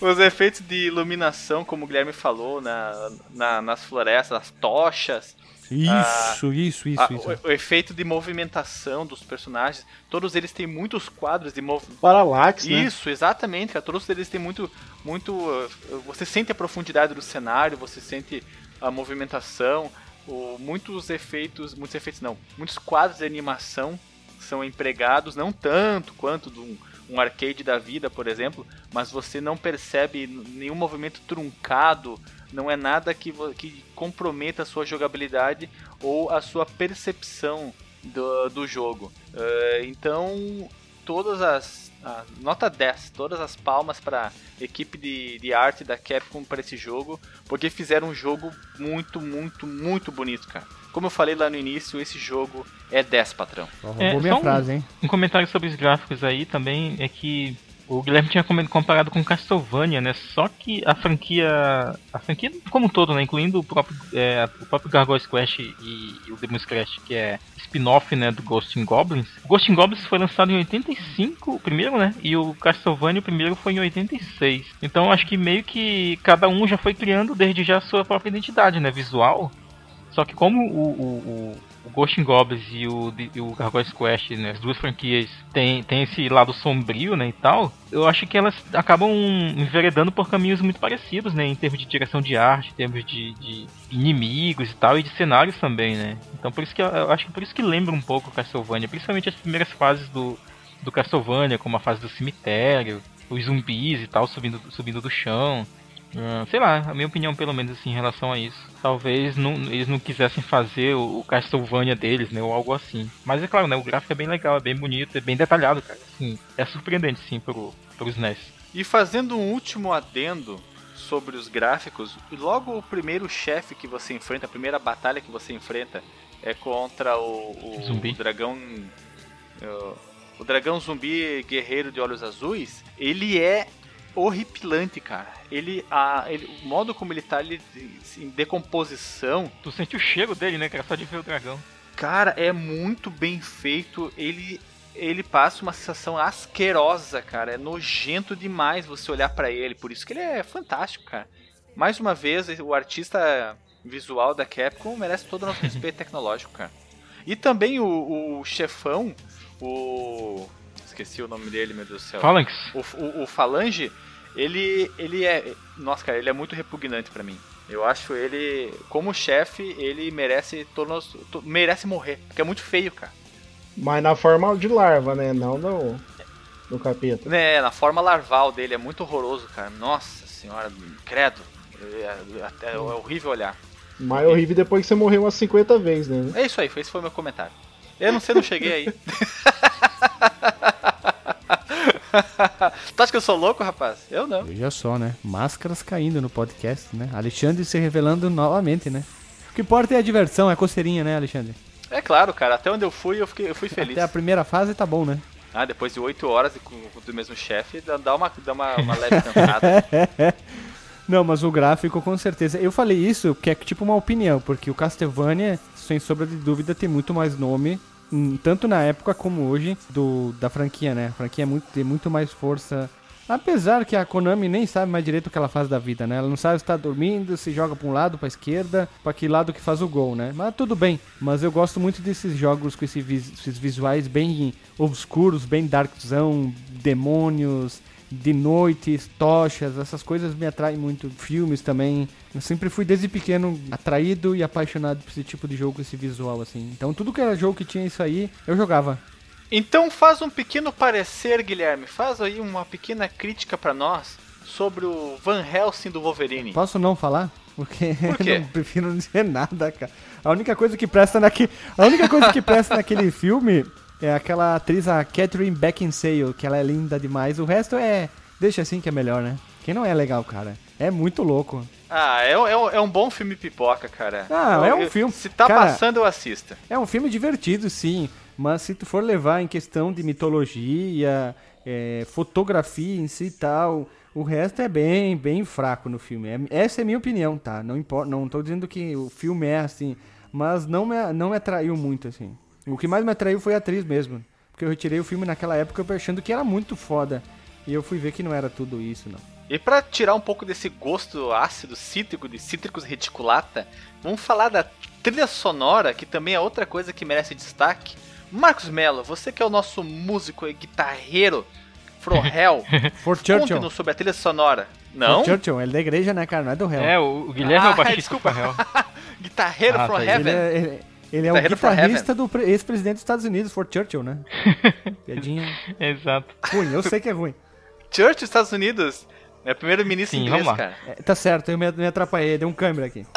Os efeitos de iluminação, como o Guilherme falou, na, na- nas florestas, as tochas, Isso, isso, isso, a- isso. o, o efeito de movimentação dos personagens, todos eles têm muitos quadros de movimentação. Parallax, né? Isso, exatamente, cara. Todos eles têm muito. muito uh, você sente a profundidade do cenário, você sente a movimentação, o- muitos efeitos. Muitos efeitos não. Muitos quadros de animação são empregados, não tanto quanto de um, um arcade da vida, por exemplo, mas você não percebe nenhum movimento truncado, não é nada que, que comprometa a sua jogabilidade ou a sua percepção do, do jogo. Eh, então, todas as, Ah, nota 10, todas as palmas para equipe de, de arte da Capcom para esse jogo, porque fizeram um jogo muito, muito, muito bonito, cara. Como eu falei lá no início, esse jogo é 10, patrão. É, minha só um- frase, hein? Um comentário sobre os gráficos aí também é que o Guilherme tinha comparado com Castlevania, né? Só que a franquia. A franquia como um todo, né? Incluindo o próprio, é, o próprio Gargoyles Quest e, e o Demon's Crest, que é spin-off né, do Ghost in Goblins. O Ghost in Goblins foi lançado em 85, o primeiro, né? E o Castlevania, o primeiro, foi em 86. Então acho que meio que cada um já foi criando desde já a sua própria identidade, né? Visual. Só que como o, o, o, o Ghost in Goblins e o, e o Gargoyles Quest, né, as duas franquias, tem, tem esse lado sombrio, né, e tal, eu acho que elas acabam enveredando por caminhos muito parecidos, né, em termos de direção de arte, em termos de, de inimigos e tal, e de cenários também, né. Então por isso que eu, acho que por isso que lembra um pouco Castlevania, principalmente as primeiras fases do, do Castlevania, como a fase do cemitério, os zumbis e tal subindo, subindo do chão. Ah, sei lá, a minha opinião pelo menos assim em relação a isso. Talvez não, eles não quisessem fazer o, o Castlevania deles, né, ou algo assim. Mas é claro, né, o gráfico é bem legal, é bem bonito, é bem detalhado, cara. Assim, é surpreendente sim pro, pros NES. E fazendo um último adendo sobre os gráficos, logo o primeiro chefe que você enfrenta, a primeira batalha que você enfrenta é contra o, o Zumbi. dragão. uh, o dragão zumbi guerreiro de olhos azuis, ele é horripilante, cara. Ele, a, ele, o modo como ele tá ele, em decomposição, Tu sente o cheiro dele, né, cara, só de ver o dragão. cara, é muito bem feito. Ele ele passa uma sensação asquerosa, cara. É nojento demais você olhar pra ele. Por isso que ele é fantástico, cara. Mais uma vez, o artista visual da Capcom merece todo o nosso respeito tecnológico, cara. E também o, o chefão, o. Esqueci o nome dele, meu Deus do céu. Phalanx. O, o, o Falange, ele, ele é. Nossa, cara, ele é muito repugnante pra mim. Eu acho ele, como chefe, ele merece todos, to- merece morrer, porque é muito feio, cara. Mas na forma de larva, né? Não no, no capeta. Né, na forma larval dele é muito horroroso, cara. Nossa senhora, credo. É, é- é horrível olhar. Mais horrível depois que você morreu umas 50 vezes, né? É isso aí, esse foi o meu comentário. Eu não sei, não cheguei aí. tu acha que eu sou louco, rapaz? Eu não. Veja só, né? Máscaras caindo no podcast, né? Alexandre se revelando novamente, né? O que importa é a diversão, é a coceirinha, né, Alexandre? É claro, cara. Até onde eu fui, eu, fiquei, eu fui feliz. Até a primeira fase tá bom, né? Ah, depois de 8 horas do mesmo chefe, dá, uma, dá uma, uma leve cansada. Não, mas o gráfico com certeza. Eu falei isso porque é tipo uma opinião, porque o Castlevania, sem sombra de dúvida, tem muito mais nome, tanto na época como hoje, do, da franquia, né? A franquia é muito, tem muito mais força. Apesar que a Konami nem sabe mais direito o que ela faz da vida, né? Ela não sabe se tá dormindo, se joga pra um lado, pra esquerda, pra que lado que faz o gol, né? Mas tudo bem. Mas eu gosto muito desses jogos com esses visuais bem obscuros, bem darkzão, demônios, de noites, tochas, essas coisas me atraem muito. Filmes também. Eu sempre fui desde pequeno atraído e apaixonado por esse tipo de jogo, esse visual assim. Então tudo que era jogo que tinha isso aí, eu jogava. Então faz um pequeno parecer, Guilherme. Faz aí uma pequena crítica pra nós sobre o Van Helsing do Wolverine. Posso não falar? Porque Por quê? eu não prefiro não dizer nada, cara. A única coisa que presta naquele, a única coisa que presta naquele filme é aquela atriz a Catherine Beckinsale, que ela é linda demais. O resto é deixa assim que é melhor, né? Que não é legal, cara. É muito louco. Ah, é, um- é é um bom filme pipoca, cara. Ah, Eu- é um eu- filme. Se tá Cara, passando, eu assisto. É um filme divertido, sim, mas se tu for levar em questão de mitologia, é, fotografia em si e tal, o resto é bem, bem fraco no filme. É- essa é a minha opinião, tá? Não importa, não tô dizendo que o filme é assim, mas não me, não me atraiu muito, assim. O que mais me atraiu foi a atriz mesmo, porque eu retirei o filme naquela época achando que era muito foda, e eu fui ver que não era tudo isso, não. E pra tirar um pouco desse gosto ácido, cítrico, de cítricos reticulata, vamos falar da trilha sonora, que também é outra coisa que merece destaque. Marcos Mello, você que é o nosso músico e guitarreiro, from hell, For Churchill. conte-nos sobre a trilha sonora. Não? For Churchill, ele é da igreja, né, cara? Não é do réu. É, o, Guilherme é Ah, o baixista desculpa. Réu. Guitarreiro Ah, from tá, Ele heaven. é, ele, ele é o guitarrista do pre- ex-presidente dos Estados Unidos, For Churchill, né? Piadinha Exato. ruim, eu sei que é ruim. Church, Estados Unidos. É o primeiro-ministro Sim, inglês, vamos lá. cara. É, tá certo, eu me, me atrapalhei, deu um câmera aqui.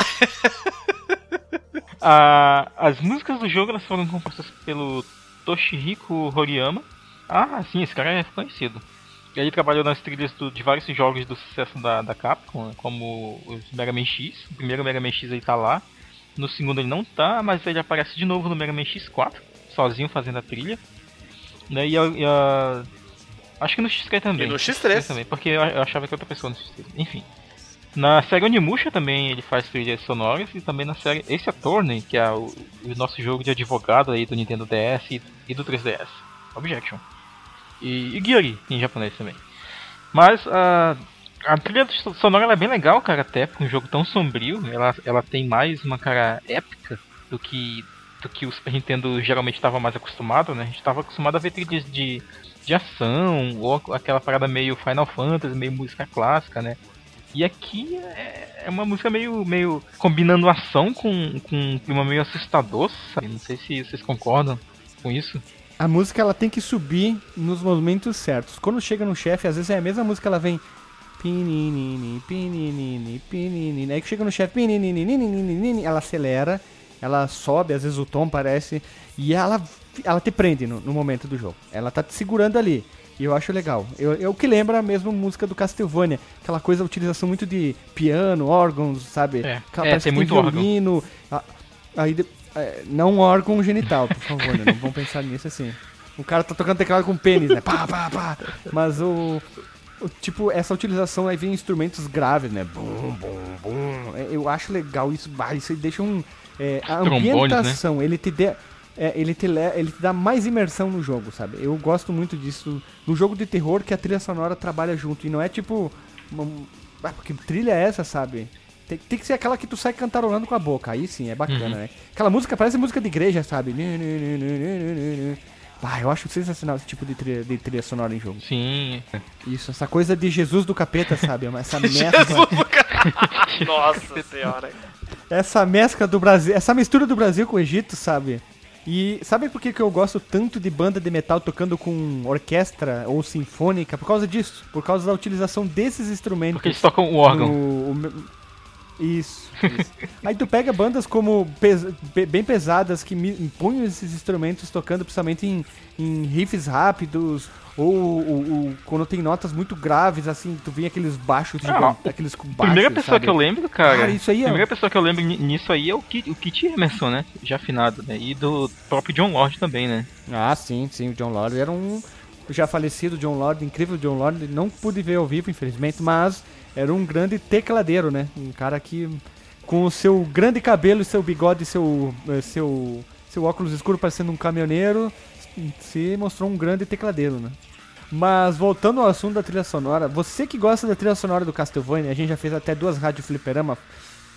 Ah, as músicas do jogo elas foram compostas pelo Toshihiko Horiyama Ah, sim, esse cara é conhecido. Ele trabalhou nas trilhas do, de vários jogos do sucesso da, da Capcom, como o Mega Man X. O primeiro Mega Man X ele tá lá. No segundo ele não tá, mas ele aparece de novo no Mega Man X4, sozinho fazendo a trilha. Né, e a, e a... Acho que no X3 também. E no X3. também, porque eu achava que outra pessoa no X3. Enfim. Na série Onimusha também ele faz trilhas sonoras e também na série Ace Attorney, que é o, o nosso jogo de advogado aí do Nintendo DS e, e do 3DS. Objection. E, e Gyuri em japonês também. Mas a, a trilha sonora é bem legal, cara, até pra um jogo tão sombrio. Ela, ela tem mais uma cara épica do que, do que o Super Nintendo geralmente estava mais acostumado, né? A gente estava acostumado a ver trilhas de, de ação, ou aquela parada meio Final Fantasy, meio música clássica, né? E aqui é, é uma música meio, meio combinando ação com, com um clima meio assustador, sabe? Não sei se vocês concordam com isso. A música ela tem que subir nos momentos certos. Quando chega no chefe, às vezes é a mesma música, ela vem pininini, pininini, pininini. Aí que chega no chefe, pininini, ela acelera, ela sobe, às vezes o tom parece e ela ela te prende no, no momento do jogo. Ela tá te segurando ali. E eu acho legal. Eu, eu que lembra mesmo música do Castlevania. Aquela coisa, utilização muito de piano, órgãos, sabe? É, Aquela, é, parece tem que muito violino. A- Aí, é, não órgão genital, por favor, né? Não vamos pensar nisso assim. O cara tá tocando teclado com pênis, né? Pá, pá, pá. Mas o- Tipo, essa utilização aí vem instrumentos graves, né? Bum, bum, bum. É, Eu acho legal isso. Isso aí deixa um. é, a Trombones, né? ambientação, ele te dê. é, ele, te le- ele te dá mais imersão no jogo, sabe? Eu gosto muito disso. No jogo de terror que a trilha sonora trabalha junto. E não é tipo. Uma, ah, que trilha é essa, sabe? Tem, tem que ser aquela que tu sai cantarolando com a boca. Aí sim, é bacana, Uhum. né? Aquela música parece música de igreja, sabe? Ah, eu acho sensacional esse tipo de trilha, de trilha sonora em jogo. Sim. Isso, essa coisa de Jesus do capeta, sabe? Essa mescla, Nossa senhora. essa mescla do Brasil, essa mistura do Brasil com o Egito, sabe? E sabe por que, que eu gosto tanto de banda de metal tocando com orquestra ou sinfônica? Por causa disso. Por causa da utilização desses instrumentos. Porque eles tocam o órgão. no- o Isso, isso. Aí tu pega bandas como pes- be- bem pesadas que põem esses instrumentos tocando principalmente em, em riffs rápidos ou, ou- ou quando tem notas muito graves, assim, tu vem aqueles baixos Ah, gigantes, aqueles baixos, Primeira pessoa sabe? que eu lembro, cara. Cara, isso aí é- A primeira pessoa que eu lembro ni- nisso aí é o Kit, o Kit Emerson, né? Já afinado, né? E do próprio John Lord também, né? Ah, sim, sim, o John Lord era um já falecido John Lord, incrível John Lord, não pude ver ao vivo, infelizmente, mas era um grande tecladeiro, né? Um cara que com o seu grande cabelo, seu bigode, seu eh, seu seu óculos escuro parecendo um caminhoneiro, se mostrou um grande tecladeiro, né? Mas voltando ao assunto da trilha sonora, você que gosta da trilha sonora do Castlevania, a gente já fez até duas rádio fliperama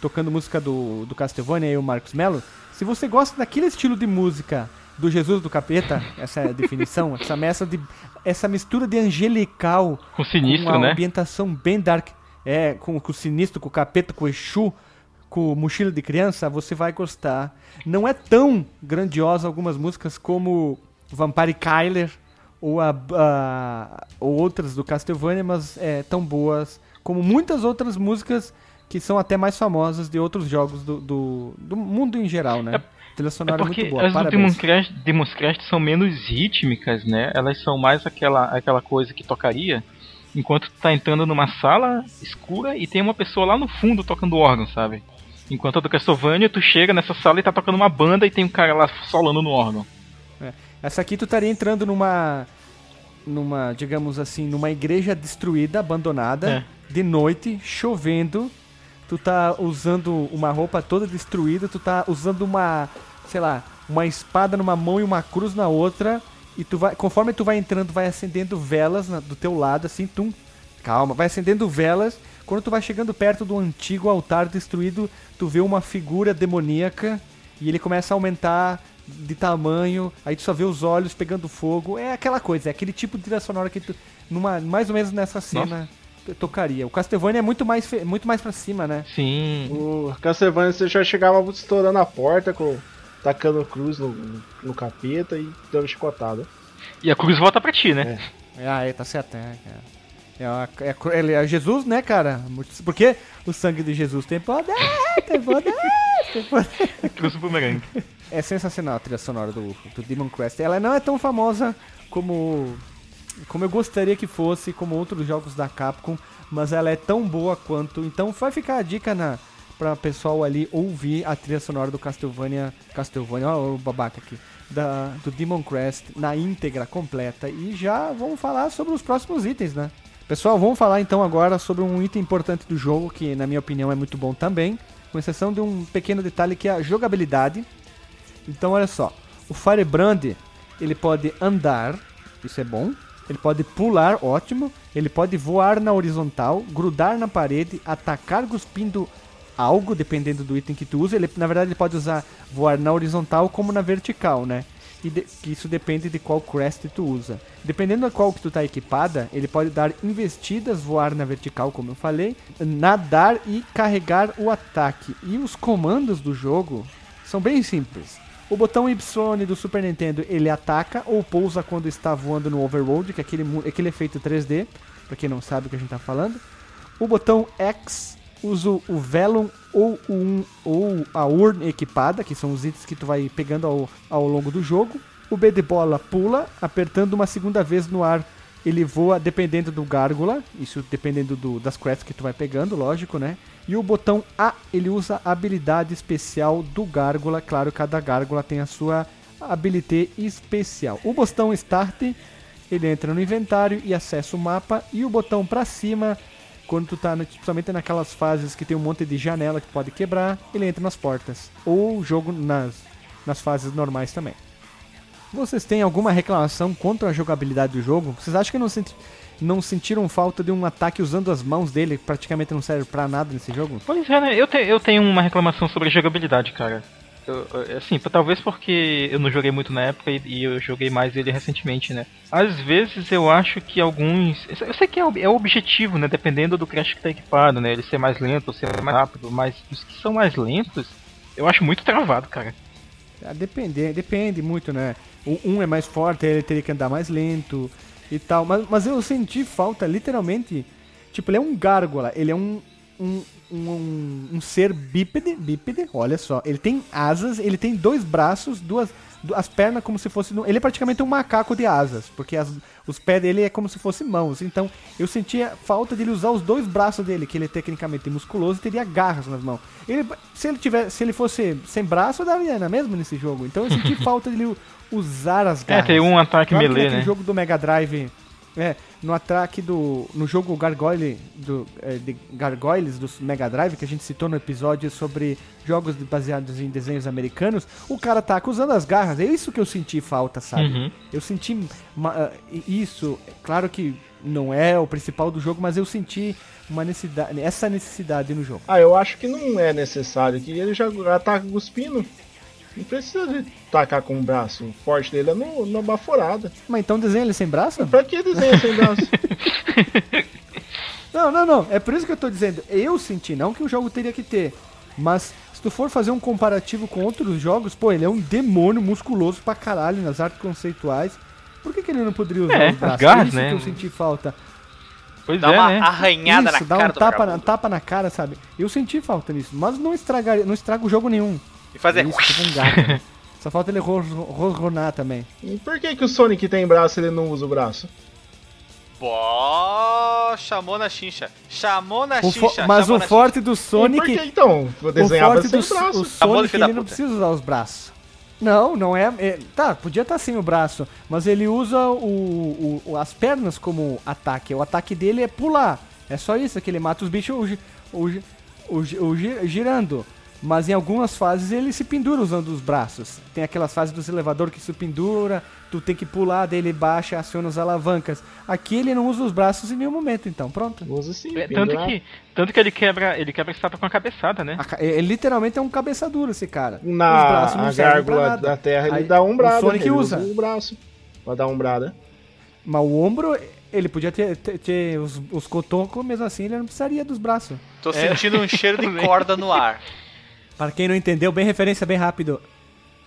tocando música do, do Castlevania e o Marcos Mello. Se você gosta daquele estilo de música do Jesus do Capeta, essa é definição, essa mescla de essa mistura de angelical Com sinistro, com uma né? ambientação bem dark, é, com, com o sinistro, com o capeta, com o Exu, com o mochila de criança, você vai gostar. Não é tão grandiosa algumas músicas como Vampire Kyler ou, a, a- ou outras do Castlevania, mas é tão boas como muitas outras músicas que são até mais famosas de outros jogos do, do, do mundo em geral, né? A trilha É sonora é, porque muito boa, as do parabéns. Demon Crash, Demon Crash são menos rítmicas, né? Elas são mais aquela, aquela coisa que tocaria enquanto tu tá entrando numa sala escura e tem uma pessoa lá no fundo tocando órgão, sabe? Enquanto a do Castlevania, tu chega nessa sala e tá tocando uma banda e tem um cara lá solando no órgão. Essa aqui tu estaria entrando numa. numa, digamos assim, numa igreja destruída, abandonada, de noite, chovendo. Tu tá usando uma roupa toda destruída, tu tá usando uma, sei lá, uma espada numa mão e uma cruz na outra. E tu vai, conforme tu vai entrando, vai acendendo velas na- do teu lado, assim, tum. Calma, vai acendendo velas. Quando tu vai chegando perto do antigo altar destruído, tu vê uma figura demoníaca e ele começa a aumentar de tamanho, aí tu só vê os olhos pegando fogo. É aquela coisa, é aquele tipo de trilha sonora que tu, numa, mais ou menos nessa cena, tu tocaria. O Castlevania é muito mais, muito mais pra cima, né? Sim. O Castlevania você já chegava estourando a porta, com, tacando cruz no, no capeta e dando chicotada. E a cruz volta pra ti, né? Ah, é, tá certo, é, é. É, a- é é Jesus, né, cara? Porque o sangue de Jesus tem poder, tem poder, tem poder. Trouxe o bumerangue. É sensacional a trilha sonora do, do Demon Crest. Ela não é tão famosa como, como eu gostaria que fosse, como outros jogos da Capcom, mas ela é tão boa quanto. Então vai ficar a dica na para pessoal ali ouvir a trilha sonora do Castlevania, Castlevania, ó, o babaca aqui, da, do Demon Crest na íntegra completa e já vamos falar sobre os próximos itens, né? Pessoal, vamos falar então agora sobre um item importante do jogo que na minha opinião é muito bom também, com exceção de um pequeno detalhe que é a jogabilidade. Então olha só, o Firebrand ele pode andar, isso é bom. Ele pode pular, ótimo. Ele pode voar na horizontal, grudar na parede, atacar cuspindo algo, dependendo do item que tu usa. Ele, na verdade, ele pode usar voar na horizontal como na vertical, né? E de- isso depende de qual crest tu usa. Dependendo da qual que tu tá equipada, ele pode dar investidas, voar na vertical, como eu falei, nadar e carregar o ataque. E os comandos do jogo são bem simples. O botão Y do Super Nintendo ele ataca ou pousa quando está voando no overworld, que é aquele, aquele efeito 3D, pra quem não sabe o que a gente tá falando. O botão X usa o Velum ou, um- ou a urna equipada, que são os itens que tu vai pegando ao, ao longo do jogo. O B de bola pula, apertando uma segunda vez no ar, ele voa dependendo do gárgula, isso dependendo do- das quests que tu vai pegando, lógico, né? E o botão A, ele usa a habilidade especial do gárgula, claro, cada gárgula tem a sua habilidade especial. O botão Start, ele entra no inventário e acessa o mapa, e o botão pra cima quando tu tá, principalmente naquelas fases que tem um monte de janela que tu pode quebrar, ele entra nas portas. Ou o jogo nas, nas fases normais também. Vocês têm alguma reclamação contra a jogabilidade do jogo? Vocês acham que não, senti- não sentiram falta de um ataque usando as mãos dele, praticamente não serve pra nada nesse jogo? Pois é, né? Eu, te- eu tenho uma reclamação sobre a jogabilidade, cara. Assim, talvez porque eu não joguei muito na época e, eu joguei mais ele recentemente, né? Às vezes eu acho que alguns. Eu sei que é, é o objetivo, né? Dependendo do crash que tá equipado, né? Ele ser mais lento ou ser mais rápido, mas os que são mais lentos, eu acho muito travado, cara. Ah, depende, depende muito, né? O um é mais forte, ele teria que andar mais lento e tal. Mas, mas eu senti falta, literalmente. Tipo, ele é um gárgula, ele é um. Um, um, um, um ser bípede, bípede, olha só. Ele tem asas, ele tem dois braços, duas. du- As pernas como se fosse. Ele é praticamente um macaco de asas, porque as- os pés dele é como se fossem mãos. Então eu sentia falta dele usar os dois braços dele, que ele é tecnicamente musculoso e teria garras nas mãos. Ele, se ele tiver, se ele fosse sem braço, daria na mesma nesse jogo. Então eu senti falta dele usar as É, garras. tem um ataque melee, né? jogo do Mega Drive, é, no ataque do. No jogo Gargoyle, do, é, de Gargoyles do Mega Drive, que a gente citou no episódio sobre jogos baseados em desenhos americanos, o cara tá usando as garras. É isso que eu senti falta, sabe? Uhum. Eu senti ma- ah, isso, é claro que não é o principal do jogo, mas eu senti uma necessidade, essa necessidade no jogo. Ah, eu acho que não é necessário, que ele já ataca cuspindo. Não precisa de tacar com o braço. O forte dele é no, na baforada. Mas então desenha ele sem braço? Pra que desenho sem braço? Não, não, não. É por isso que eu tô dizendo. Eu senti, não que o jogo teria que ter. Mas se tu for fazer um comparativo com outros jogos, pô, ele é um demônio musculoso pra caralho nas artes conceituais. Por que, que ele não poderia usar É, os braços? as garras, é isso né? que eu senti falta. Pois Dá é, uma né? arranhada isso, na dá cara um tapa na, tapa na cara, sabe? Eu senti falta nisso. Mas não, estragaria, não estraga o jogo nenhum. E fazer. Isso, tipo um gato. né? Só falta ele ro- rosronar também. E por que, que o Sonic tem braço e ele não usa o braço? Pô, chamou na chincha. Chamou na O chincha. mas o forte do E por Sonic. que então? Eu O desenhava forte sem do braço. o do Sonic ele não precisa usar os braços. Não, não é, é- Tá, podia estar sem o braço, mas ele usa o, o- as pernas como ataque. O ataque dele é pular. É só isso que ele mata os bichos o, o, o, o gi- girando. Mas em algumas fases ele se pendura usando os braços. Tem aquelas fases dos elevador que se pendura, tu tem que pular dele, baixa, aciona as alavancas. Aqui ele não usa os braços em nenhum momento, então pronto. Usa sim. É, tanto, que, tanto que ele quebra ele quebra a estátua com a cabeçada, né? A Ele literalmente é um cabeça dura, esse cara. Na Os braços não a gárgula da terra ele Aí, dá umbrada. o Sonic ele usa. o braço pra dar umbrada. Mas o ombro, ele podia ter, ter, ter os, os cotocos, mesmo assim ele não precisaria dos braços. Tô sentindo um cheiro de corda no ar. Para quem não entendeu, bem referência, bem rápido.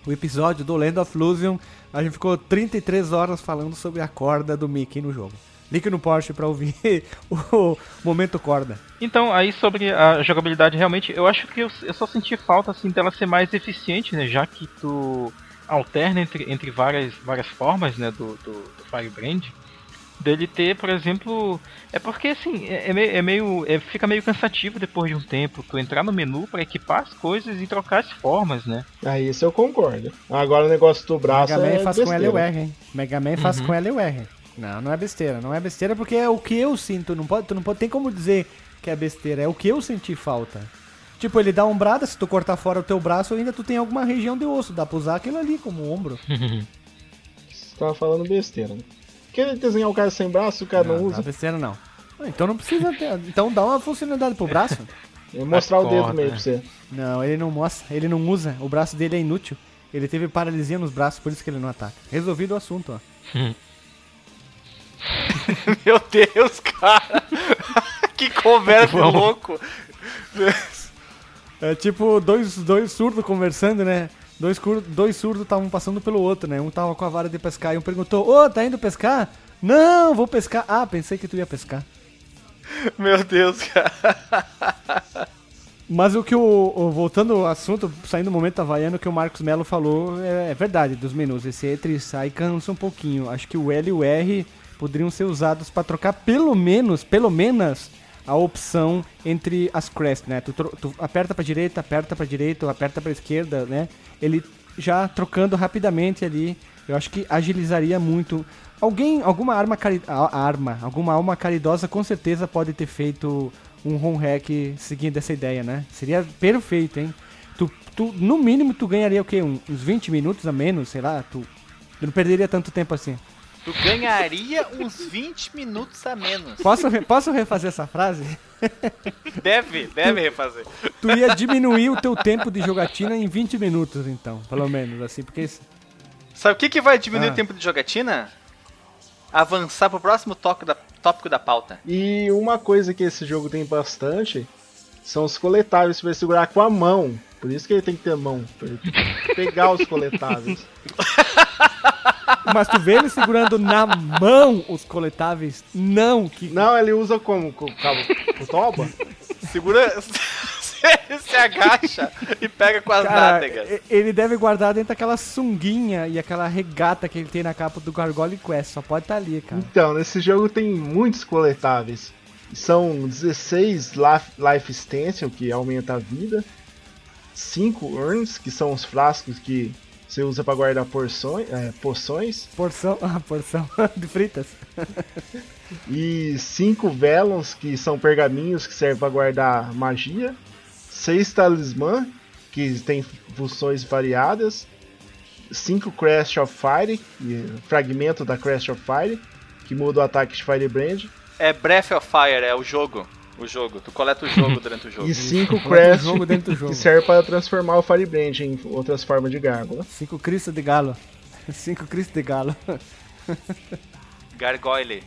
O episódio do Land of Illusion, a gente ficou 33 horas falando sobre a corda do Mickey no jogo. Ligue no Porsche pra ouvir o momento corda. Então, aí sobre a jogabilidade, realmente, eu acho que eu, eu só senti falta assim dela ser mais eficiente, né? Já que tu alterna entre, entre várias, várias formas, né, do, do, do Firebrand dele ter, por exemplo, é porque assim, é, é meio, é meio é, fica meio cansativo depois de um tempo tu entrar no menu para equipar as coisas e trocar as formas, né? Aí isso eu concordo. Agora o negócio do braço Mega Man é faz besteira. com L e R, hein? Mega Man faz Uhum. com L e R. Não, não é besteira, não é besteira porque é o que eu sinto, não pode, tu não pode tem como dizer que é besteira, é o que eu senti falta. Tipo, ele dá umbrada, se tu cortar fora o teu braço, ainda tu tem alguma região de osso, dá pra usar aquilo ali como ombro. Você tava falando besteira, né? Quer desenhar o cara sem braço, o cara não, não, não usa. é besteira não. Ah, Então não precisa ter, então dá uma funcionalidade pro braço. Eu vou mostrar o dedo meio né? pra você. Não, ele não mostra, ele não usa, o braço dele é inútil. Ele teve paralisia nos braços, por isso que ele não ataca. Resolvido o assunto, ó. Meu Deus, cara. que conversa louco. É tipo dois, dois surdos conversando, né? Dois, cur- dois surdos estavam passando pelo outro, né? Um tava com a vara de pescar e um perguntou: Ô, tá indo pescar? Não, vou pescar. Ah, pensei que tu ia pescar. Meu Deus, cara. Mas o que o. o- voltando ao assunto, saindo do momento havaiano, o que o Marcos Melo falou é, é verdade dos menus. Esse entre e sai cansa um pouquinho. Acho que o L e o R poderiam ser usados para trocar pelo menos, pelo menos, a opção entre as crests, né? Tu, tu aperta pra direita, aperta pra direita, aperta pra esquerda, né? Ele já trocando rapidamente ali, eu acho que agilizaria muito. Alguém, alguma arma, cari arma, alguma alma caridosa com certeza pode ter feito um home hack seguindo essa ideia, né? Seria perfeito, hein? Tu, tu, no mínimo tu ganharia o quê? Um- uns 20 minutos a menos, sei lá, tu, tu não perderia tanto tempo assim. Tu ganharia uns 20 minutos a menos. Posso, posso refazer essa frase? Deve, deve refazer. Tu ia diminuir o teu tempo de jogatina em 20 minutos, então, pelo menos, assim, porque isso- Sabe o que, que vai diminuir Ah. o tempo de jogatina? Avançar pro próximo tópico da, tópico da pauta. E uma coisa que esse jogo tem bastante são os coletáveis pra segurar com a mão. Por isso que ele tem que ter mão, pra ele pegar os coletáveis. Mas tu vê ele segurando na mão os coletáveis? Não, que Não, ele usa como? Com cabo com toba? Segura. Você se agacha e pega com as Cara, nádegas. ele deve guardar dentro daquela sunguinha e aquela regata que ele tem na capa do Gargoyle Quest. Só pode estar ali, cara. Então, nesse jogo tem muitos coletáveis. São 16 life, life extension, que aumenta a vida. 5 urns, que são os frascos que você usa para guardar porções, é, poções. Porção, ah, porção de fritas. E 5 velons, que são pergaminhos que servem para guardar magia. 6 talismã, que tem funções variadas. 5 Crash of Fire, fragmento da Crash of Fire, que muda o ataque de Firebrand. É Breath of Fire, é o jogo. O jogo. Tu coleta o jogo durante o jogo. E 5 Outro Crash, jogo dentro do jogo. que serve para transformar o Firebrand em outras formas de gárgula. Cinco Cristo de galo. Cinco Cristo de galo. Gargoyle.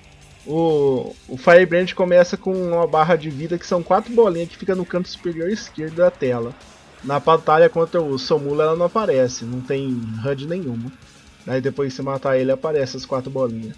O, o Firebrand começa com uma barra de vida que são quatro bolinhas que fica no canto superior esquerdo da tela. Na batalha contra o Somula ela não aparece, não tem HUD nenhuma. Aí depois que você matar ele aparece as quatro bolinhas.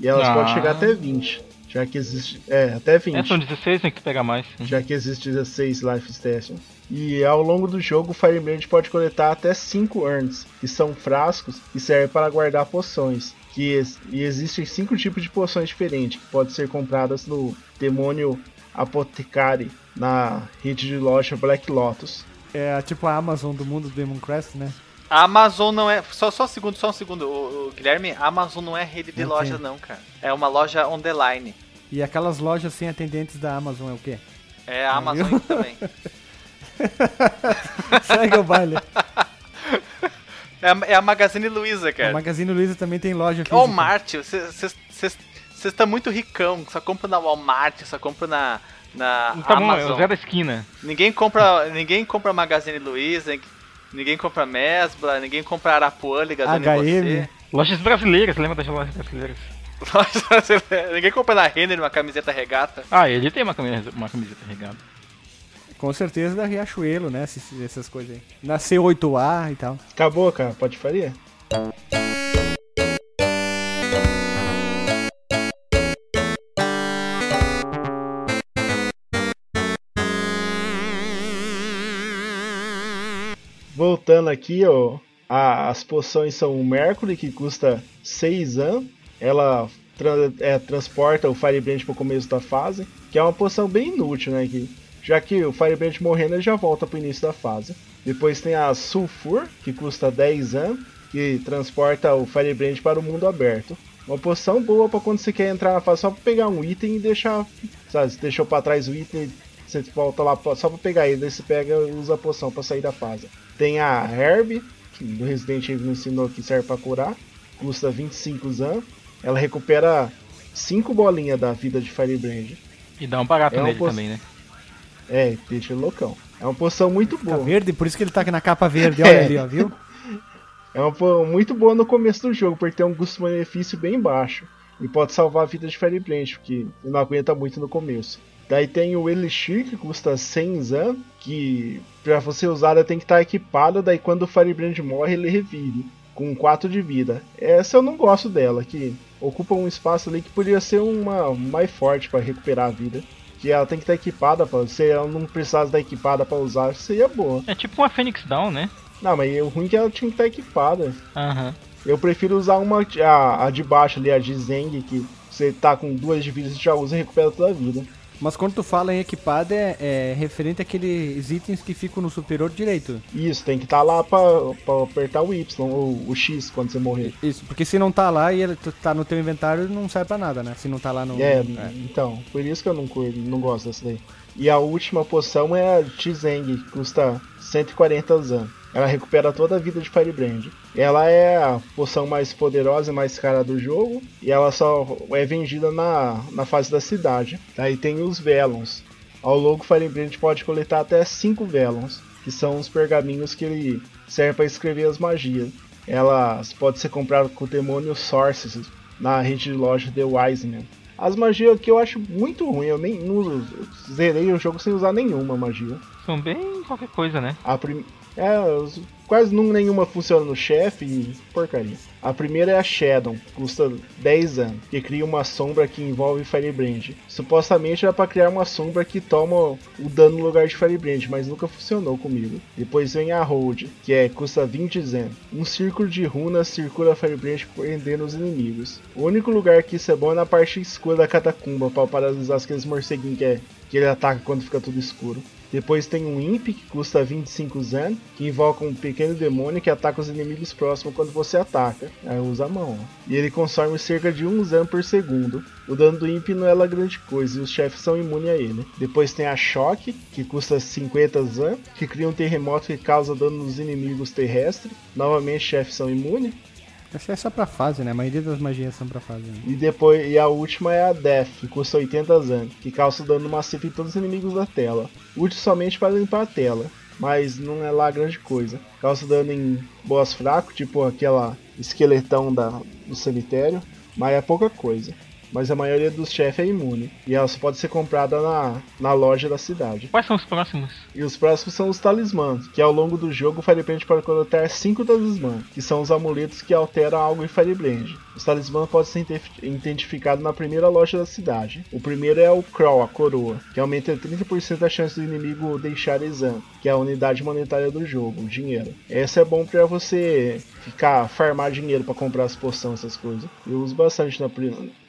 E elas Ah. podem chegar até 20. Já que existe. É, até 20. É, são 16, tem que pegar mais. já que existe 16 Life Station. E ao longo do jogo, o Firebrand pode coletar até 5 urns, que são frascos que servem para guardar poções. Que ex- e existem 5 tipos de poções diferentes, que podem ser compradas no Demônio Apotecari, na rede de loja Black Lotus. É tipo a Amazon do mundo do Demon Crest, né? A Amazon não é. Só, só um segundo, só um segundo. O, o Guilherme, a Amazon não é rede de Não loja, não, cara. É uma loja on the line. E aquelas lojas sem atendentes da Amazon é o quê? É a Amazon também. Segue o baile. É a, é a Magazine Luiza, A cara. Magazine Luiza também tem loja física. Walmart, vocês estão muito ricão. Só compra na Walmart, só compra na, na Tá bom, é Amazon. o Zé da Esquina. Ninguém compra, ninguém compra Magazine Luiza, ninguém compra Mesbla, ninguém compra Arapuã ligado em você. Lojas brasileiras, lembra das lojas brasileiras? Ninguém compra da Renner uma camiseta regata. Ah, ele tem uma camiseta, uma camiseta regata. Com certeza da Riachuelo, né? Essas, essas coisas aí. Nasceu 8A e tal. Tá Acabou, cara. Pode faria? Voltando aqui, ó. as poções são o Mercury, que custa 6 anos ela tra- é, transporta o Firebrand pro começo da fase, que é uma poção bem inútil, né? Que, já que o Firebrand morrendo, ele já volta pro início da fase. Depois tem a Sulfur, que custa 10 anos, que transporta o Firebrand para o mundo aberto. Uma poção boa para quando você quer entrar na fase só pra pegar um item e deixar. Sabe, você deixou pra trás o item, você volta lá só pra pegar ele, daí você pega e usa a poção pra sair da fase. Tem a Herb, que do Resident Evil ensinou que serve pra curar, custa 25 anos. Ela recupera 5 bolinhas da vida de Firebrand. E dá um barato É nele poção- também, né? É, deixa ele loucão. É uma poção muito Tá boa. verde, por isso que ele tá aqui na capa verde, olha É. ali, ó, viu? É uma poção muito boa no começo do jogo, porque tem um custo-benefício bem baixo. E pode salvar a vida de Firebrand, porque ele não aguenta muito no começo. Daí tem o Elixir, que custa 100 Zan, que pra você usar ela tem que estar equipada, daí quando o Firebrand morre ele revive, com 4 de vida. Essa eu não gosto dela, que ocupa um espaço ali que poderia ser uma mais forte para recuperar a vida. Que ela tem que estar equipada, pra, se ela não precisasse estar equipada para usar, seria boa. É tipo uma Phoenix Down, né? Não, mas o ruim é que ela tinha que estar equipada. Aham. Eu prefiro usar uma a, a de baixo ali, a de Zeng, que você tá com duas de vida, você já usa e recupera toda a vida. Mas quando tu fala em equipada, é, é referente àqueles itens que ficam no superior direito. Isso, tem que estar lá pra, pra apertar o Y ou o X quando você morrer. Isso, porque se não tá lá e ele tá no teu inventário, não serve pra nada, né? Se não tá lá no... É, é. então, por isso que eu não, curto- não gosto dessa daí. E a última poção é a Tizeng, que custa 140 Zan. Ela recupera toda a vida de Firebrand. Ela é a poção mais poderosa e mais cara do jogo. E ela só é vendida na, na fase da cidade. Aí tem os Velons. Ao longo, Firebrand pode coletar até 5 Velons, que são os pergaminhos que ele serve para escrever as magias. Elas podem ser compradas com o demônio Sources na rede de loja The Wiseman. As magias que eu acho muito ruim, eu nem não, eu zerei o jogo sem usar nenhuma magia. São bem qualquer coisa, né? A prim... é, quase nenhuma funciona no chefe e porcaria. A primeira é a Shadow, custa 10 anos, que cria uma sombra que envolve Firebrand. Supostamente era para criar uma sombra que toma o dano no lugar de Firebrand, mas nunca funcionou comigo. Depois vem a Hold, que é custa 20 zen. Um círculo de runas circula Firebrand prendendo os inimigos. O único lugar que isso é bom é na parte escura da catacumba, para paralisar aqueles morceguinhos que, é, que ele ataca quando fica tudo escuro. Depois tem um Imp, que custa 25 Zan, que invoca um pequeno demônio que ataca os inimigos próximos quando você ataca. Aí usa a mão. E ele consome cerca de 1 Zan por segundo. O dano do Imp não é grande coisa e os chefes são imunes a ele. Depois tem a Choque, que custa 50 Zan, que cria um terremoto que causa dano nos inimigos terrestres. Novamente, chefes são imunes. Essa é só pra fase, né? A maioria das magias são pra fase. Né? E depois e a última é a Death, que custa 80 Zan, que causa dano massivo em todos os inimigos da tela. Útil somente para limpar a tela, mas não é lá grande coisa. Causa dano em boss fracos, tipo aquela esqueletão da, do cemitério, mas é pouca coisa. Mas a maioria dos chefes é imune, e ela só pode ser comprada na, na loja da cidade. Quais são os próximos? E os próximos são os talismãs, que ao longo do jogo o Firebrand pode coletar 5 talismãs, que são os amuletos que alteram algo em Firebrand. Os talismãs podem ser ident- identificados na primeira loja da cidade. O primeiro é o Crawl, a coroa, que aumenta 30% a chance do inimigo deixar exame, que é a unidade monetária do jogo, o dinheiro. Essa é bom pra você ficar farmar dinheiro pra comprar as poções, essas coisas. Eu uso bastante na,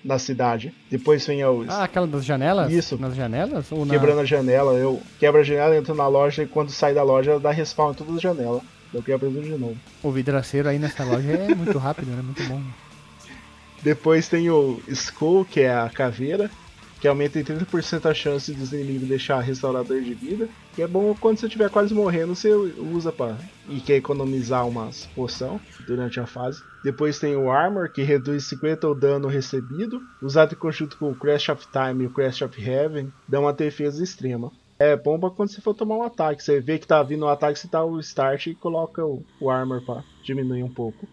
na cidade. Depois vem os Ah, aquela das janelas? Isso. Nas janelas? Ou na... quebrando a janela. Eu quebro a janela, entro na loja e quando sai da loja dá respawn em todas as janelas. Eu quebro tudo de novo. O vidraceiro aí nessa loja é muito rápido, né? Muito bom. Depois tem o Skull, que é a caveira, que aumenta em 30% a chance dos inimigos deixar restaurador de vida. Que é bom quando você estiver quase morrendo, você usa para e quer economizar umas poção durante a fase. Depois tem o Armor, que reduz 50 o dano recebido. Usado em conjunto com o Crash of Time e o Crash of Heaven, dá uma defesa extrema. É bom pra quando você for tomar um ataque. Você vê que tá vindo um ataque, você dá o start e coloca o, o Armor pra diminuir um pouco.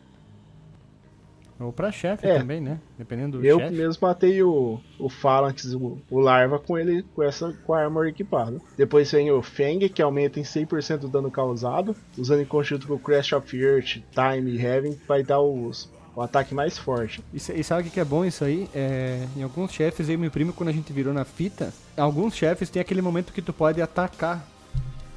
Ou pra chefe É. também, né? Dependendo do Eu chefe. mesmo matei o, o Phalanx, o, o Larva, com ele com essa com a armor equipada. Depois vem o Fang, que aumenta em 100% o dano causado. Usando em conjunto com o Crash of Earth, Time e Heaven, vai dar os, o ataque mais forte. E, e sabe o que que é bom isso aí? É, em alguns chefes, eu e meu primo, quando a gente virou na fita, alguns chefes tem aquele momento que tu pode atacar.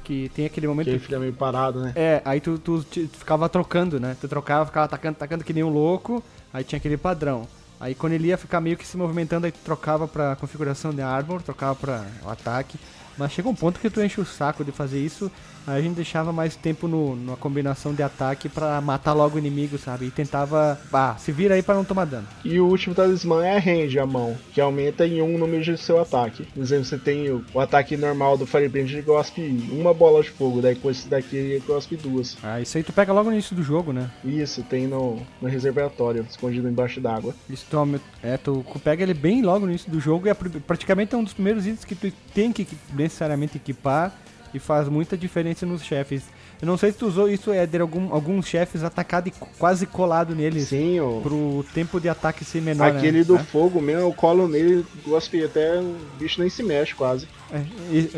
Que tem aquele momento Que ele fica meio parado, né? É, aí tu, tu, tu ficava trocando, né? Tu trocava, ficava atacando, atacando que nem um louco, aí tinha aquele padrão. Aí quando ele ia ficar meio que se movimentando, aí tu trocava pra configuração de armor, trocava pra o ataque. Mas chega um ponto que tu enche o saco de fazer isso, aí a gente deixava mais tempo no, numa combinação de ataque pra matar logo o inimigo, sabe? E tentava, ah, se vira aí pra não tomar dano. E o último talismã é a range, a mão, que aumenta em um número de seu ataque. Por exemplo, você tem o, o ataque normal do Firebrand, ele gospe uma bola de fogo, daí com esse daqui ele gospe duas. Ah, isso aí tu pega logo no início do jogo, né? Isso, tem no, no reservatório, escondido embaixo d'água. Isso tu, é, tu pega ele bem logo no início do jogo e é pr- praticamente é um dos primeiros itens que tu tem que necessariamente equipar e faz muita diferença nos chefes. Eu não sei se tu usou isso, Éder, algum, alguns chefes atacado e quase colado neles Sim, o, pro tempo de ataque ser menor, né? aquele do É. fogo mesmo, eu colo nele, gospe até o bicho nem se mexe quase. É,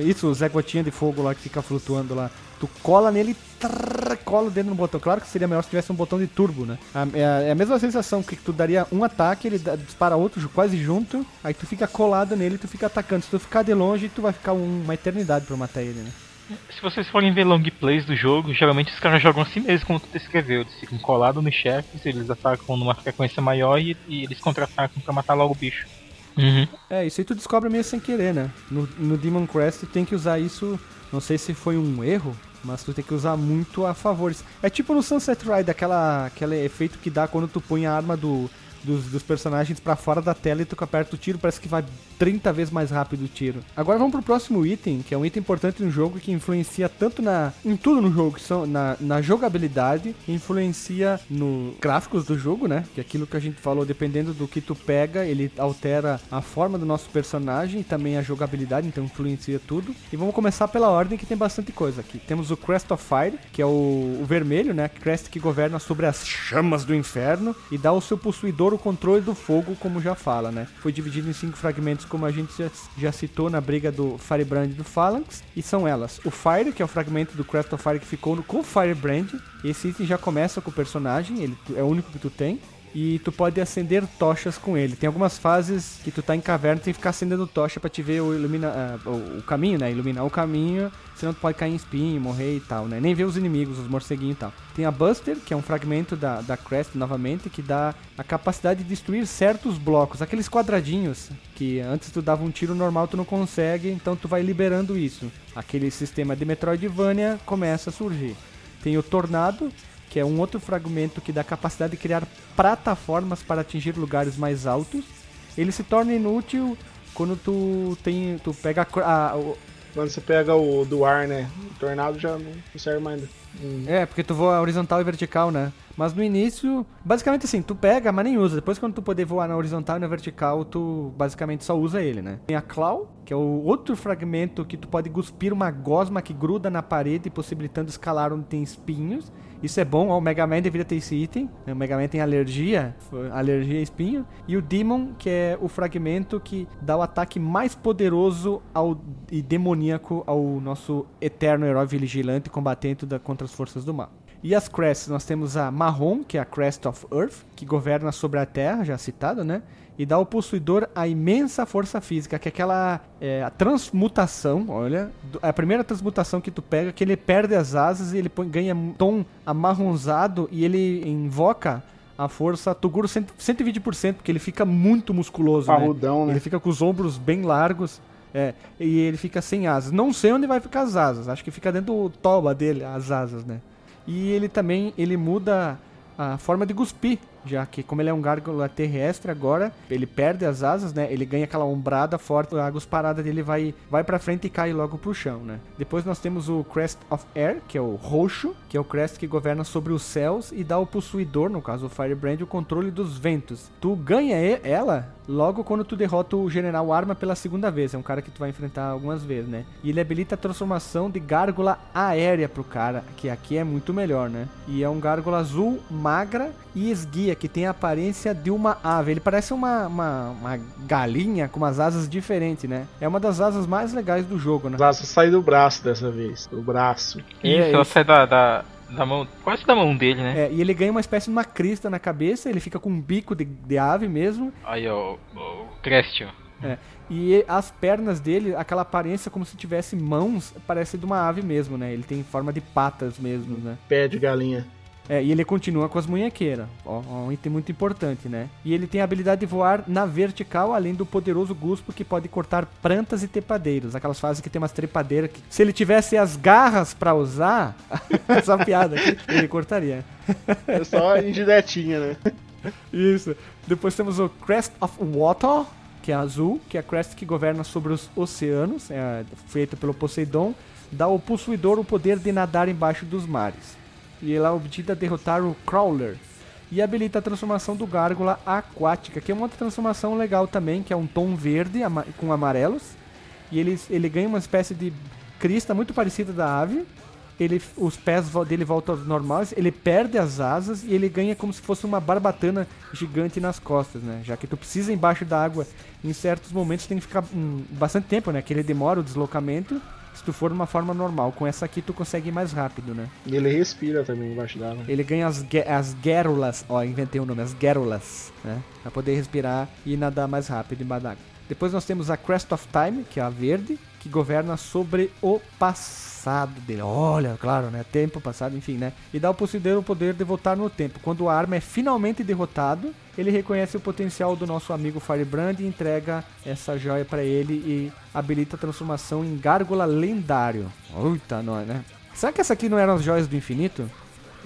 isso, o Zé Gotinha de Fogo lá que fica flutuando lá. Tu cola nele e trrr, cola o dedo no botão. Claro que seria melhor se tivesse um botão de turbo, né? A- É a, é a mesma sensação que tu daria um ataque, ele dá- dispara outro quase junto, aí tu fica colado nele e tu fica atacando. Se tu ficar de longe, tu vai ficar um- uma eternidade pra matar ele, né? Se vocês forem ver long plays do jogo, geralmente os caras jogam assim mesmo, como tu descreveu. Eles ficam colados nos chefes, eles atacam numa frequência maior e, e eles contra-atacam pra matar logo o bicho. Uhum. É, isso aí tu descobre meio sem querer, né? No, no Demon Crest tu tem que usar isso, não sei se foi um erro, mas tu tem que usar muito a favor. É tipo no Sunset Ride, aquela, aquele efeito que dá quando tu põe a arma do, dos, dos personagens pra fora da tela e tu aperta o tiro, parece que vai 30 vezes mais rápido o tiro. Agora vamos pro próximo item, que é um item importante no jogo que influencia tanto na em tudo no jogo, que são na, na jogabilidade, influencia no gráficos do jogo, né? Que é aquilo que a gente falou, dependendo do que tu pega, ele altera a forma do nosso personagem e também a jogabilidade, então influencia tudo. E vamos começar pela ordem que tem bastante coisa aqui. Temos o Crest of Fire, que é o, o vermelho, né? Crest que governa sobre as chamas do inferno e dá ao seu possuidor o controle do fogo, como já fala, né? Foi dividido em cinco fragmentos, como a gente já, já citou na briga do Firebrand e do Phalanx. E são elas: o Fire, que é o fragmento do Crest of Fire que ficou no, com o Firebrand. Esse item já começa com o personagem, ele é o único que tu tem. E tu pode acender tochas com ele. Tem algumas fases que tu tá em caverna tem que ficar acendendo tocha pra te ver o, ilumina, o, o caminho, né? Iluminar o caminho, senão tu pode cair em espinho, morrer e tal, né? Nem ver os inimigos, os morceguinhos e tal. Tem a Buster, que é um fragmento da, da Crest novamente, que dá a capacidade de destruir certos blocos, aqueles quadradinhos que antes tu dava um tiro normal tu não consegue, então tu vai liberando isso. Aquele sistema de Metroidvania começa a surgir. Tem o Tornado, que é um outro fragmento que dá capacidade de criar plataformas para atingir lugares mais altos. Ele se torna inútil quando tu tem, tu pega a a, o- Quando você pega o do ar, né? O tornado já não serve mais. Hum. é, porque tu voa horizontal e vertical, né? Mas no início, basicamente assim, tu pega, mas nem usa. Depois quando tu poder voar na horizontal e na vertical, tu basicamente só usa ele, né? Tem a Claw, que é o outro fragmento que tu pode cuspir uma gosma que gruda na parede, possibilitando escalar onde tem espinhos. Isso é bom, ó, o Mega Man deveria ter esse item. O Mega Man tem alergia, alergia a espinho. E o Demon, que é o fragmento que dá o ataque mais poderoso ao, e demoníaco ao nosso eterno herói vigilante combatente da, contra as forças do mal. E as crests, nós temos a Marrom, que é a Crest of Earth, que governa sobre a Terra, já citado, né? E dá ao possuidor a imensa força física, que é aquela é, a transmutação, olha, do- a primeira transmutação que tu pega, que ele perde as asas e ele põe- ganha tom amarronzado e ele invoca a força Toguro 100 120%, porque ele fica muito musculoso, né? Parrudão, né? Ele fica com os ombros bem largos. É, e ele fica sem asas. Não sei onde vai ficar as asas. Acho que fica dentro do toba dele, as asas, né? E ele também, ele muda a forma de cuspir, já que como ele é um gárgula terrestre agora, ele perde as asas, né? Ele ganha aquela ombrada forte, a gusparada dele vai vai para frente e cai logo pro chão, né? Depois nós temos o Crest of Air, que é o roxo, que é o crest que governa sobre os céus e dá ao possuidor, no caso o Firebrand, o controle dos ventos. Tu ganha ela logo quando tu derrota o General Arma pela segunda vez. É um cara que tu vai enfrentar algumas vezes, né? E ele habilita a transformação de gárgula aérea pro cara, que aqui é muito melhor, né? E é um gárgula azul, magra e esguia, que tem a aparência de uma ave. Ele parece uma, uma, uma galinha com umas asas diferentes, né? É uma das asas mais legais do jogo, né? As asas saem do braço dessa vez. Do braço. É, Isso, ela isso. sai da, da, da mão, quase da mão dele, né? É, e ele ganha uma espécie de uma crista na cabeça, ele fica com um bico de, de ave mesmo. Aí, ó, o- o Crest, ó. É. E as pernas dele, aquela aparência como se tivesse mãos, parece de uma ave mesmo, né? Ele tem forma de patas mesmo, né? Pé de galinha. É, e ele continua com as munhequeiras. Ó, ó, um item muito importante, né? E ele tem a habilidade de voar na vertical, além do poderoso guspo que pode cortar plantas e trepadeiros. Aquelas fases que tem umas trepadeiras que, se ele tivesse as garras pra usar, essa piada aqui, ele cortaria. É só indiretinha, né? Isso. Depois temos o Crest of Water, que é azul, que é a crest que governa sobre os oceanos, é feito pelo Poseidon, dá ao possuidor o poder de nadar embaixo dos mares e ela obtida a derrotar o Crawler. E habilita a transformação do Gárgula Aquática, que é uma outra transformação legal também, que é um tom verde ama com amarelos. E ele, ele ganha uma espécie de crista muito parecida da ave. Ele, os pés dele voltam aos normais, ele perde as asas e ele ganha como se fosse uma barbatana gigante nas costas, né? Já que tu precisa embaixo da água em certos momentos tem que ficar um, bastante tempo, né? Que ele demora o deslocamento se tu for de uma forma normal. Com essa aqui tu consegue ir mais rápido, né? E ele respira também embaixo d'água. Ele ganha as, as guérulas, ó, inventei o um nome, as guérulas, né? Pra poder respirar e nadar mais rápido embaixo d'água. Depois nós temos a Crest of Time, que é a verde, que governa sobre o passado dele. Olha, claro, né? Tempo passado, enfim, né? E dá ao possuidor o poder de voltar no tempo. Quando a arma é finalmente derrotado, ele reconhece o potencial do nosso amigo Firebrand e entrega essa joia para ele e habilita a transformação em gárgula lendário. Eita, nós, né? Será que essa aqui não eram as joias do infinito?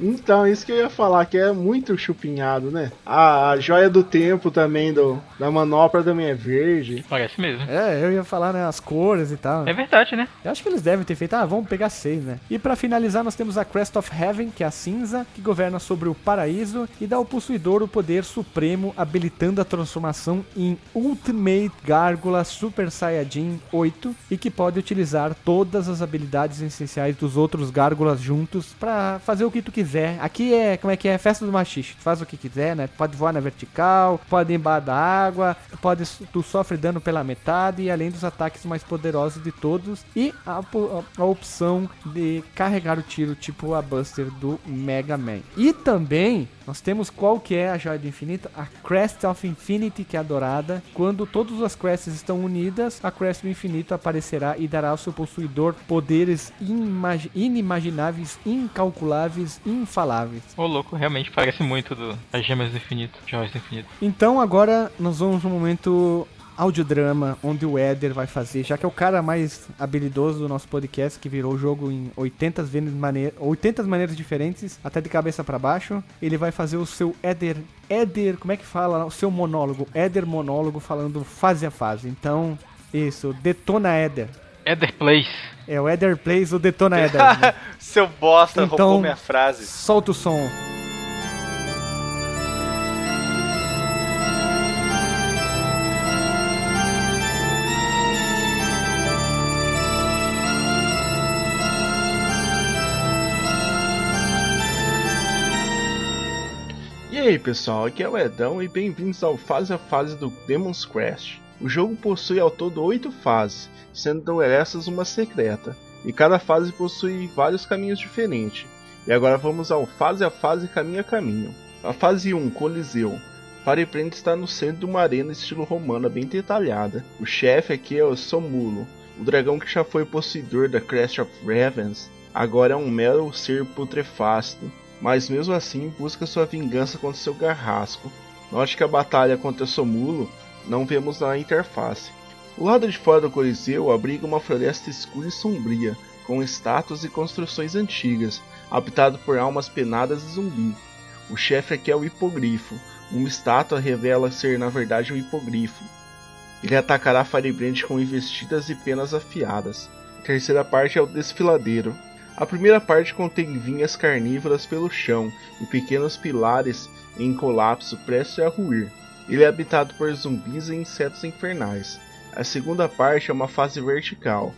Então, isso que eu ia falar, que é muito chupinhado, né? A, a joia do tempo também, do, da manopla também é verde. Parece mesmo. É, eu ia falar, né, as cores e tal. É verdade, né? Eu acho que eles devem ter feito, ah, vamos pegar seis, né? E para finalizar, nós temos a Crest of Heaven, que é a cinza, que governa sobre o paraíso e dá ao possuidor o poder supremo, habilitando a transformação em Ultimate Gárgula Super Saiyajin 8 e que pode utilizar todas as habilidades essenciais dos outros gárgulas juntos para fazer o que tu quiser quiser. Aqui é, como é que é? Festa do machixe. Faz o que quiser, né? Pode voar na vertical, pode embaixo da água, pode, tu sofre dano pela metade e além dos ataques mais poderosos de todos. E a, a, a opção de carregar o tiro tipo a Buster do Mega Man. E também nós temos qual que é a joia do infinito? A Crest of Infinity, que é adorada. Quando todas as crests estão unidas, a Crest do infinito aparecerá e dará ao seu possuidor poderes inimagináveis, incalculáveis, infaláveis. O louco realmente parece muito do as gemas do infinito, joias do infinito. Então agora nós vamos no momento audiodrama, onde o Éder vai fazer, já que é o cara mais habilidoso do nosso podcast, que virou o jogo em 80 maneiras, 80 maneiras diferentes, até de cabeça para baixo, ele vai fazer o seu Éder, Éder, como é que fala? O seu monólogo, Éder monólogo falando fase a fase. Então, isso, detona Éder. Éder Plays. É, o Éder Plays, o detona Éder. Né? Seu bosta então, roubou minha frase. Solta o som. Aí pessoal, aqui é o Edão e bem-vindos ao Fase a Fase do Demon's Crest. O jogo possui ao todo 8 fases, sendo essas uma secreta, e cada fase possui vários caminhos diferentes. E agora vamos ao Fase a Fase Caminho a Caminho. A fase 1, Coliseu. Firebrand está no centro de uma arena estilo romana bem detalhada. O chefe aqui é o Somulo, o dragão que já foi possuidor da Crest of Ravens, agora é um mero ser putrefasto mas mesmo assim busca sua vingança contra seu garrasco. Note que a batalha contra Somulo não vemos na interface. O lado de fora do Coliseu abriga uma floresta escura e sombria, com estátuas e construções antigas, habitado por almas penadas e zumbi. O chefe aqui é o Hipogrifo. Uma estátua revela ser na verdade um hipogrifo. Ele atacará Firebrand com investidas e penas afiadas. A terceira parte é o Desfiladeiro. A primeira parte contém vinhas carnívoras pelo chão e pequenos pilares em colapso prestes a ruir. Ele é habitado por zumbis e insetos infernais. A segunda parte é uma fase vertical,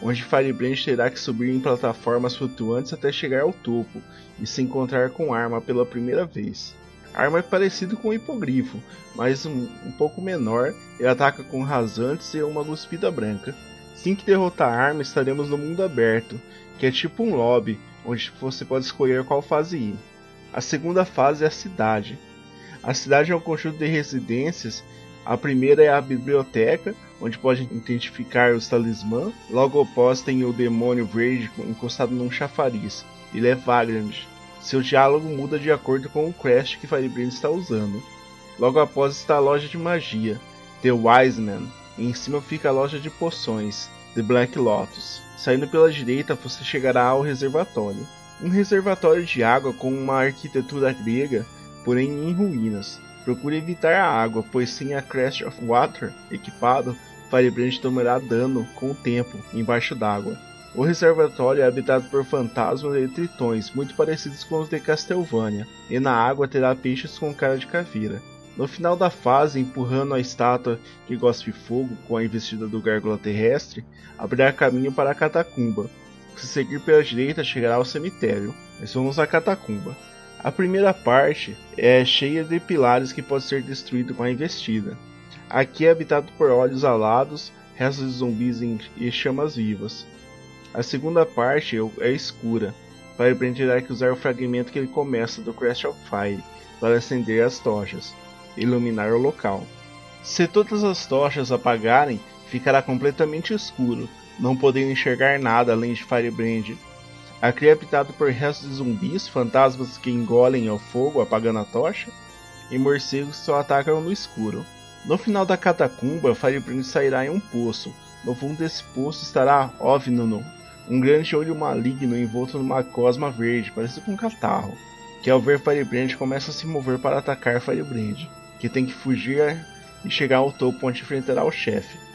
onde Firebrand terá que subir em plataformas flutuantes até chegar ao topo e se encontrar com arma pela primeira vez. A arma é parecida com o hipogrifo, mas um, um pouco menor e ataca com rasantes e uma cuspida branca. Assim que derrotar a arma, estaremos no mundo aberto, que é tipo um lobby, onde você pode escolher qual fase ir. A segunda fase é a cidade. A cidade é um conjunto de residências A primeira é a biblioteca, onde pode identificar os talismã. Logo após tem o demônio verde encostado num chafariz. Ele é Vagrant. Seu diálogo muda de acordo com o quest que Firebrand está usando. Logo após está a loja de magia, The Wise Man. E em cima fica a loja de poções, The Black Lotus. Saindo pela direita, você chegará ao reservatório. Um reservatório de água com uma arquitetura grega, porém em ruínas. Procure evitar a água, pois sem a Crest of Water equipado, Firebrand tomará dano com o tempo embaixo d'água. O reservatório é habitado por fantasmas e tritões, muito parecidos com os de Castlevania, e na água terá peixes com cara de caveira. No final da fase, empurrando a estátua que gospe fogo com a investida do gárgula terrestre, abrirá caminho para a catacumba. Se seguir pela direita, chegará ao cemitério. Mas vamos à catacumba. A primeira parte é cheia de pilares que pode ser destruído com a investida. Aqui é habitado por olhos alados, restos de zumbis e chamas vivas. A segunda parte é escura. Firebrand terá que usar o fragmento que ele começa do Crash of Fire para acender as tochas iluminar o local. Se todas as tochas apagarem, ficará completamente escuro, não podendo enxergar nada além de Firebrand. Aqui é habitado por restos de zumbis, fantasmas que engolem o fogo apagando a tocha, e morcegos que só atacam no escuro. No final da catacumba, Firebrand sairá em um poço. No fundo desse poço estará Ovnunu, um grande olho maligno envolto numa cosma verde, parecido com um catarro, que ao ver Firebrand começa a se mover para atacar Firebrand que tem que fugir e chegar ao topo onde enfrentará o chefe.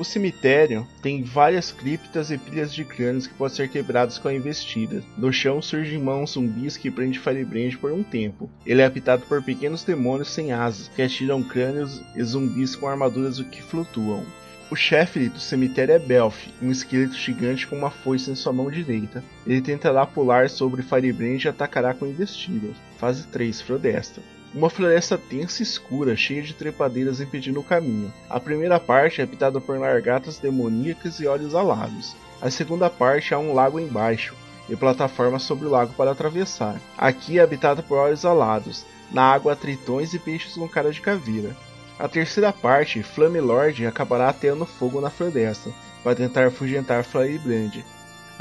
O cemitério tem várias criptas e pilhas de crânios que podem ser quebrados com a investida. No chão surgem mãos zumbis que prende Firebrand por um tempo. Ele é habitado por pequenos demônios sem asas que atiram crânios e zumbis com armaduras que flutuam. O chefe do cemitério é Belf, um esqueleto gigante com uma foice em sua mão direita. Ele tentará pular sobre Firebrand e atacará com investidas. Fase 3 Floresta. Uma floresta tensa e escura, cheia de trepadeiras impedindo o caminho. A primeira parte é habitada por largatas demoníacas e olhos alados. A segunda parte há um lago embaixo e plataformas sobre o lago para atravessar. Aqui é habitada por olhos alados. Na água há tritões e peixes com cara de caveira. A terceira parte, Flame Lord, acabará ateando fogo na floresta para tentar afugentar Firebrand.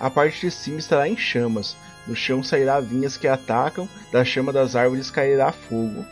A parte de cima estará em chamas, no chão sairá vinhas que atacam, da chama das árvores cairá fogo.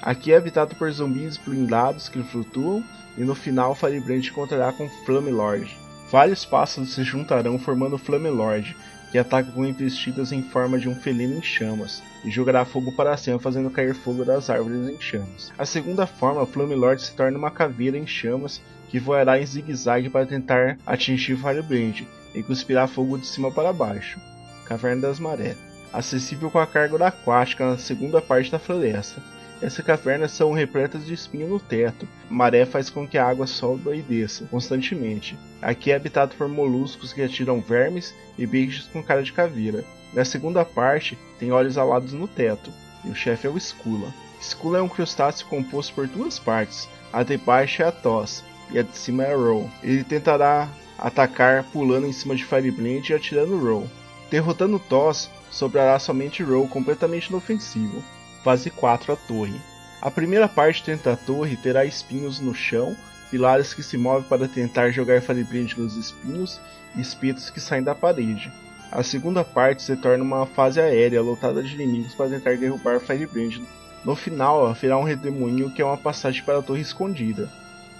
Aqui é habitado por zumbis blindados que flutuam, e no final Firebrand encontrará com Flame Lord. Vários pássaros se juntarão formando Flame Lord, que ataca com investidas em forma de um felino em chamas, e jogará fogo para cima, fazendo cair fogo das árvores em chamas. A segunda forma, Flame Lord se torna uma caveira em chamas que voará em zigue-zague para tentar atingir Firebrand e cuspirá fogo de cima para baixo. Caverna das Marés, acessível com a carga aquática na segunda parte da floresta. Essas cavernas são repletas de espinho no teto. maré faz com que a água sobe e desça constantemente. Aqui é habitado por moluscos que atiram vermes e bichos com cara de caveira. Na segunda parte, tem olhos alados no teto, e o chefe é o Skula. Skula é um crustáceo composto por duas partes. A de baixo é a Tos, e a de cima é a Roll. Ele tentará atacar pulando em cima de Fireblade e atirando Roll. Derrotando Toss, sobrará somente Roll completamente inofensivo. Fase 4 A Torre. A primeira parte tenta a torre terá espinhos no chão, pilares que se movem para tentar jogar Firebrand nos espinhos e espetos que saem da parede. A segunda parte se torna uma fase aérea lotada de inimigos para tentar derrubar Firebrand. No final, haverá um redemoinho que é uma passagem para a torre escondida.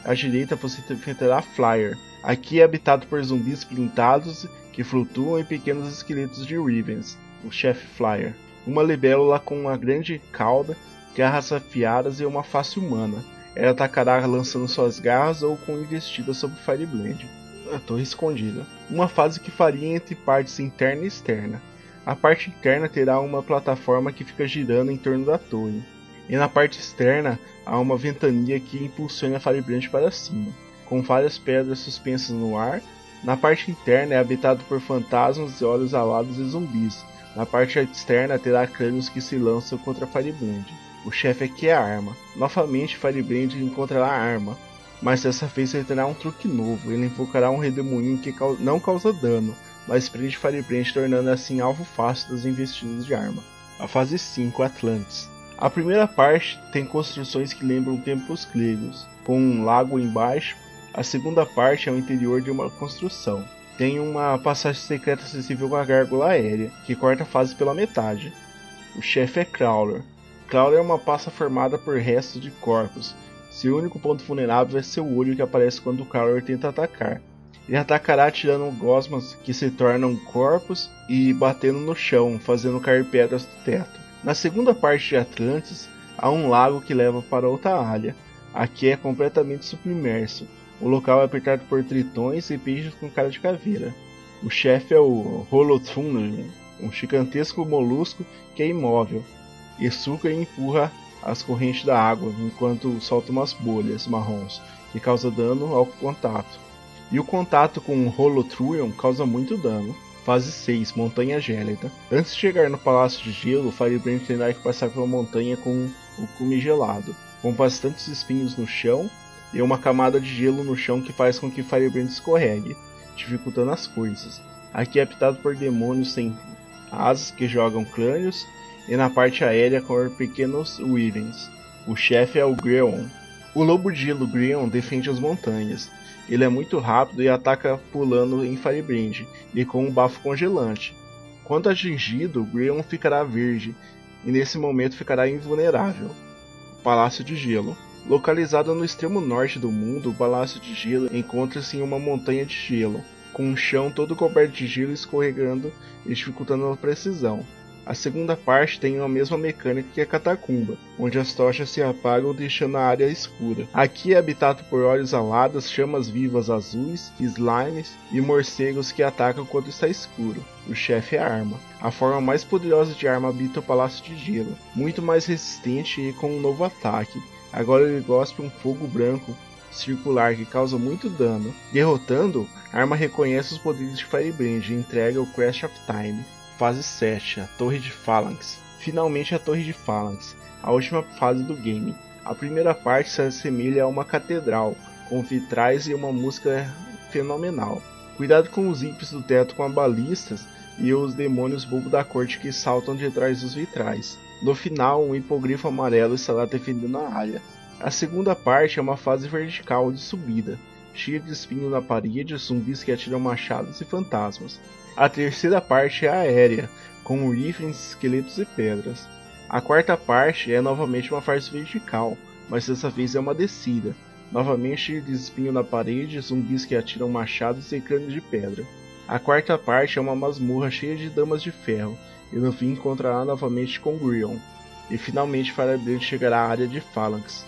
À direita você enfrentará Flyer. Aqui é habitado por zumbis pintados que flutuam em pequenos esqueletos de Rivens, o chefe Flyer. Uma libélula com uma grande cauda, garras afiadas e uma face humana. Ela atacará lançando suas garras ou com investida sobre Fireblade. A torre escondida. Uma fase que faria entre partes interna e externa. A parte interna terá uma plataforma que fica girando em torno da torre. E na parte externa há uma ventania que impulsiona a Firebrand para cima, com várias pedras suspensas no ar na parte interna é habitado por fantasmas e olhos alados e zumbis. Na parte externa terá crânios que se lançam contra Firebrand. O chefe aqui é a arma. Novamente Firebrand encontrará a arma, mas dessa vez ele terá um truque novo. Ele invocará um redemoinho que não causa dano, mas prende Firebrand tornando assim alvo fácil das investidas de arma. A fase 5 Atlantis. A primeira parte tem construções que lembram tempos gregos, com um lago embaixo. A segunda parte é o interior de uma construção. Tem uma passagem secreta acessível com a gárgula aérea, que corta a fase pela metade. O chefe é Crawler. Crawler é uma passa formada por restos de corpos. Seu único ponto vulnerável é seu olho que aparece quando o Crawler tenta atacar. Ele atacará tirando gosmas que se tornam corpos e batendo no chão, fazendo cair pedras do teto. Na segunda parte de Atlantis, há um lago que leva para outra área. Aqui é completamente submerso. O local é apertado por tritões e peixes com cara de caveira. O chefe é o Holothunel, um gigantesco molusco que é imóvel, e suga e empurra as correntes da água enquanto solta umas bolhas marrons que causa dano ao contato. E o contato com o Holotruion causa muito dano. Fase 6, Montanha Gélida. Antes de chegar no Palácio de Gelo, Firebrand terá que passar pela montanha com o cume gelado, com bastantes espinhos no chão e uma camada de gelo no chão que faz com que Firebrand escorregue, dificultando as coisas. Aqui é habitado por demônios sem asas que jogam crânios e na parte aérea com pequenos Wyverns. O chefe é o Greon. O lobo de gelo Greon defende as montanhas, ele é muito rápido e ataca pulando em Firebrand e com um bafo congelante. Quando atingido, Greon ficará verde e nesse momento ficará invulnerável. Palácio de Gelo Localizado no extremo norte do mundo, o Palácio de Gelo encontra-se em uma montanha de gelo, com um chão todo coberto de gelo escorregando e dificultando a precisão. A segunda parte tem a mesma mecânica que a catacumba, onde as tochas se apagam deixando a área escura. Aqui é habitado por olhos alados, chamas vivas azuis, slimes e morcegos que atacam quando está escuro. O chefe é a arma. A forma mais poderosa de arma habita o Palácio de Gelo, muito mais resistente e com um novo ataque. Agora ele gospe um fogo branco circular que causa muito dano. Derrotando, arma reconhece os poderes de Firebrand e entrega o Crash of Time. Fase 7, a Torre de Phalanx. Finalmente a Torre de Phalanx, a última fase do game. A primeira parte se assemelha a uma catedral, com vitrais e uma música fenomenal. Cuidado com os ímpios do teto com as balistas e os demônios bobo da corte que saltam de trás dos vitrais. No final, um hipogrifo amarelo estará defendendo a área. A segunda parte é uma fase vertical de subida, cheia de espinhos na parede, zumbis que atiram machados e fantasmas. A terceira parte é aérea, com rifles, esqueletos e pedras. A quarta parte é novamente uma fase vertical, mas dessa vez é uma descida. Novamente de espinho na parede, zumbis que atiram machados e crânios de pedra. A quarta parte é uma masmorra cheia de damas de ferro, e no fim encontrará novamente com Grion. E finalmente Firebrand chegará à área de Phalanx.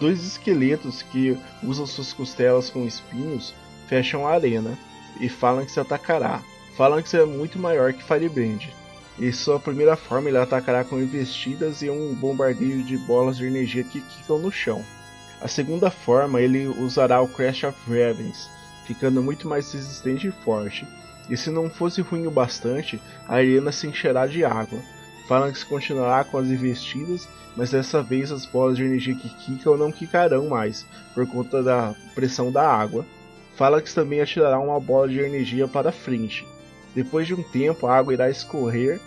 Dois esqueletos que usam suas costelas com espinhos fecham a arena, e Phalanx atacará. Phalanx é muito maior que Firebrand. Em sua primeira forma, ele atacará com investidas e um bombardeio de bolas de energia que quicam no chão. A segunda forma, ele usará o Crash of Ravens, ficando muito mais resistente e forte. E se não fosse ruim o bastante, a arena se encherá de água. Phalanx continuará com as investidas, mas dessa vez as bolas de energia que quicam não quicarão mais, por conta da pressão da água. Phalanx também atirará uma bola de energia para frente, depois de um tempo, a água irá escorrer,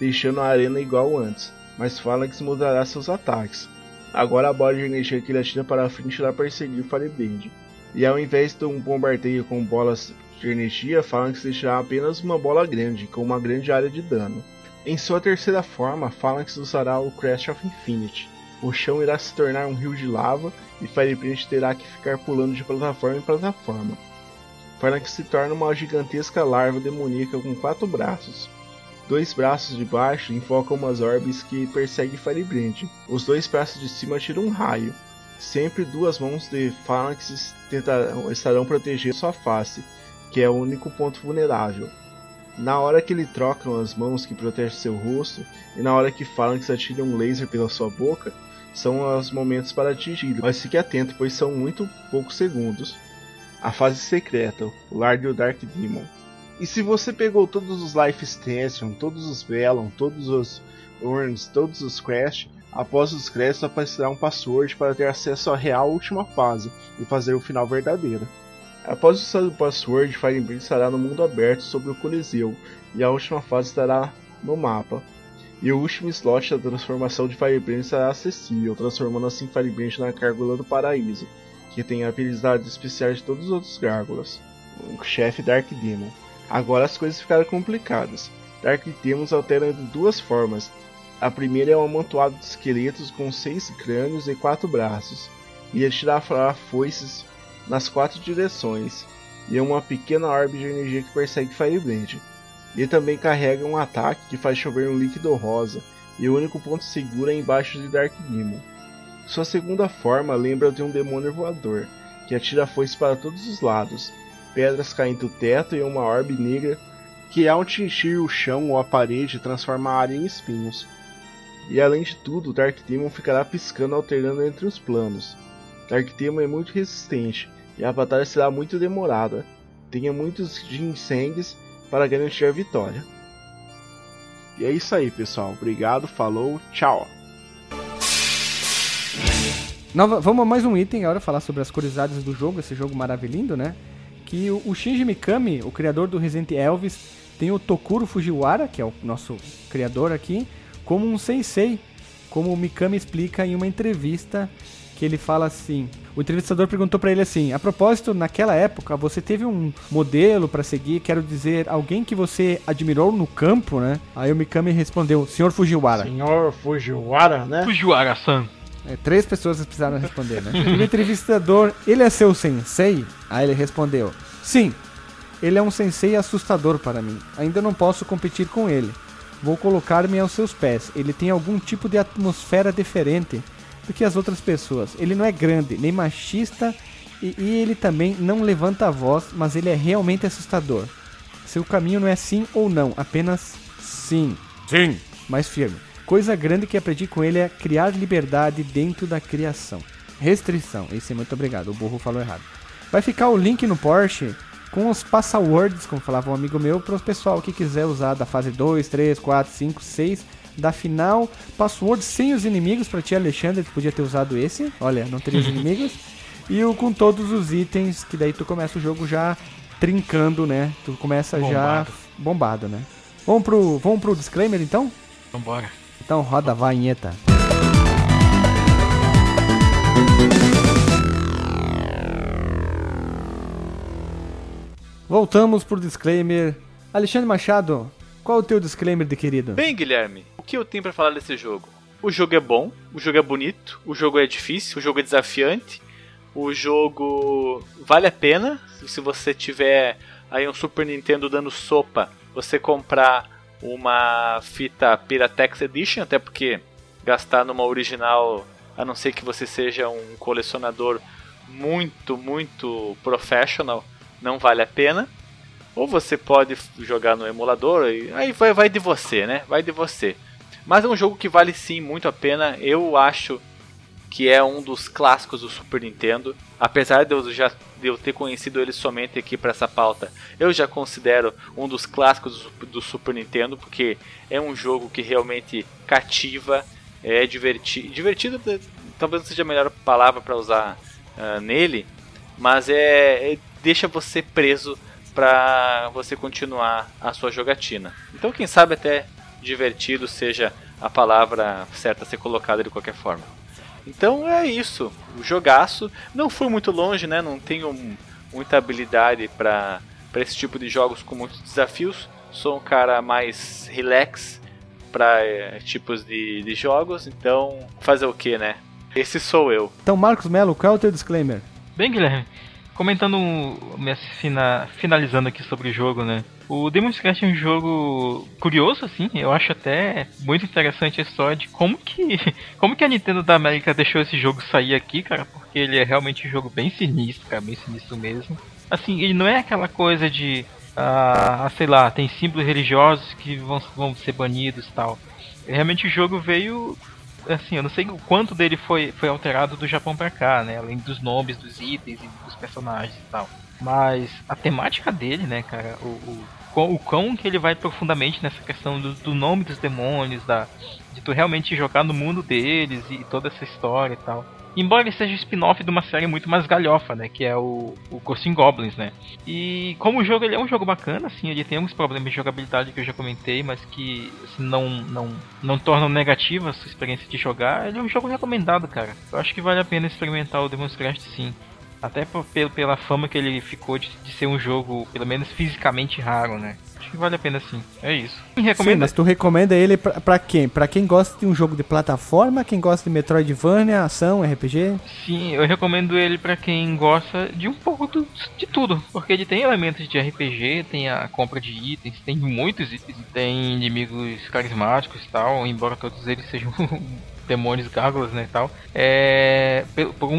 deixando a arena igual antes, mas Phalanx mudará seus ataques. Agora a bola de energia que ele atira para frente irá perseguir Fireband. E ao invés de um bombardeio com bolas de energia, Phalanx deixará apenas uma bola grande, com uma grande área de dano. Em sua terceira forma, Phalanx usará o Crash of Infinity. O chão irá se tornar um rio de lava e Firebrand terá que ficar pulando de plataforma em plataforma para que se torne uma gigantesca larva demoníaca com quatro braços. Dois braços de baixo enfocam umas orbes que perseguem Firebrand. Os dois braços de cima tiram um raio. Sempre duas mãos de Phalanx tentarão, estarão protegendo sua face, que é o único ponto vulnerável. Na hora que ele troca as mãos que protegem seu rosto, e na hora que Phalanx atira um laser pela sua boca, são os momentos para atingir. Mas fique atento, pois são muito poucos segundos a fase secreta, o lar do Dark Demon. E se você pegou todos os Life Extension, todos os Velon, todos os Urns, todos os Crash, após os créditos aparecerá um password para ter acesso à real última fase e fazer o final verdadeiro. Após o password, Firebrand estará no mundo aberto sobre o Coliseu e a última fase estará no mapa. E o último slot da transformação de Firebrand será acessível, transformando assim Firebrand na Gárgula do Paraíso, que tem habilidades especiais de todos os outros Gárgulas. O chefe Dark Demon. Agora as coisas ficaram complicadas. Dark Demons altera de duas formas. A primeira é um amontoado de esqueletos com seis crânios e quatro braços, e ele tirar foices nas quatro direções, e é uma pequena orbe de energia que persegue Firebrand. Ele também carrega um ataque que faz chover um líquido rosa, e o único ponto seguro é embaixo de Dark Demon. Sua segunda forma lembra de um demônio voador, que atira foices para todos os lados, pedras caem do teto e uma orbe negra que ao atingir o chão ou a parede transforma a área em espinhos. E além de tudo, Dark Demon ficará piscando alternando entre os planos. Dark Demon é muito resistente e a batalha será muito demorada. Tenha muitos ginsengs para garantir a vitória. E é isso aí, pessoal. Obrigado, falou, tchau. Nova, vamos a mais um item agora falar sobre as curiosidades do jogo, esse jogo maravilhoso, né? Que o, o Shinji Mikami, o criador do Resident Elvis, tem o Tokuro Fujiwara, que é o nosso criador aqui, como um sensei, como o Mikami explica em uma entrevista que ele fala assim. O entrevistador perguntou para ele assim: "A propósito, naquela época você teve um modelo para seguir, quero dizer, alguém que você admirou no campo, né?" Aí o Mikami respondeu: "Senhor Fujiwara." Senhor Fujiwara, né? Fujiwara-san. É, três pessoas precisaram responder, né? o entrevistador, ele é seu sensei? Aí ele respondeu: "Sim. Ele é um sensei assustador para mim. Ainda não posso competir com ele. Vou colocar-me aos seus pés. Ele tem algum tipo de atmosfera diferente do que as outras pessoas. Ele não é grande, nem machista e, e ele também não levanta a voz, mas ele é realmente assustador. Seu caminho não é sim ou não, apenas sim. Sim. Mais firme. Coisa grande que aprendi com ele é criar liberdade dentro da criação. Restrição. Esse é muito obrigado, o burro falou errado. Vai ficar o link no Porsche com os passwords, como falava um amigo meu, para o pessoal que quiser usar da fase 2, 3, 4, 5, 6 da final. Password sem os inimigos para ti, Alexandre, tu podia ter usado esse. Olha, não teria os inimigos. E o com todos os itens, que daí tu começa o jogo já trincando, né? Tu começa Bombado. já bombado, né? Vamos pro, vamos pro disclaimer então? Vambora. Então roda a vinheta. Voltamos pro disclaimer. Alexandre Machado, qual é o teu disclaimer de querido? Bem, Guilherme, que eu tenho pra falar desse jogo? O jogo é bom, o jogo é bonito, o jogo é difícil, o jogo é desafiante, o jogo vale a pena. Se você tiver aí um Super Nintendo dando sopa, você comprar uma fita Piratex Edition, até porque gastar numa original, a não ser que você seja um colecionador muito, muito professional, não vale a pena. Ou você pode jogar no emulador, aí vai, vai de você, né? Vai de você. Mas é um jogo que vale sim muito a pena. Eu acho que é um dos clássicos do Super Nintendo. Apesar de eu já de eu ter conhecido ele somente aqui para essa pauta, eu já considero um dos clássicos do, Super Nintendo, porque é um jogo que realmente cativa, é divertido. Divertido talvez não seja a melhor palavra para usar uh, nele, mas é, é deixa você preso para você continuar a sua jogatina. Então, quem sabe até divertido seja a palavra certa a ser colocada de qualquer forma. Então é isso, o jogaço não foi muito longe, né? Não tenho muita habilidade para esse tipo de jogos com muitos desafios. Sou um cara mais relax para é, tipos de, de jogos, então fazer o que, né? Esse sou eu. Então, Marcos Melo, qual é o teu disclaimer? Bem, Guilherme, comentando, me fina, finalizando aqui sobre o jogo, né? O Demon's Crest é um jogo curioso, assim. Eu acho até muito interessante a história de como que, como que a Nintendo da América deixou esse jogo sair aqui, cara. Porque ele é realmente um jogo bem sinistro, cara, bem sinistro mesmo. Assim, ele não é aquela coisa de, ah, sei lá, tem símbolos religiosos que vão, vão ser banidos, tal. Realmente o jogo veio assim, eu não sei o quanto dele foi, foi alterado do Japão pra cá, né? Além dos nomes, dos itens e dos personagens e tal. Mas a temática dele, né, cara, o, o, o que ele vai profundamente nessa questão do, do nome dos demônios, da, de tu realmente jogar no mundo deles e toda essa história e tal. Embora ele seja spin-off de uma série muito mais galhofa, né? Que é o, o Ghost Goblins, né? E como o jogo ele é um jogo bacana, assim, ele tem alguns problemas de jogabilidade que eu já comentei, mas que assim, não, não, não tornam negativa a sua experiência de jogar, ele é um jogo recomendado, cara. Eu acho que vale a pena experimentar o Demon's Crest sim. Até por, pela fama que ele ficou de, de ser um jogo, pelo menos fisicamente raro, né? Que vale a pena sim. É isso. Sim, mas tu recomenda ele pra, pra quem? Pra quem gosta de um jogo de plataforma, quem gosta de Metroidvania, ação, RPG? Sim, eu recomendo ele pra quem gosta de um pouco do, de tudo. Porque ele tem elementos de RPG, tem a compra de itens, tem muitos itens, tem inimigos carismáticos e tal, embora todos eles sejam demônios gárgulas, né, e tal. É,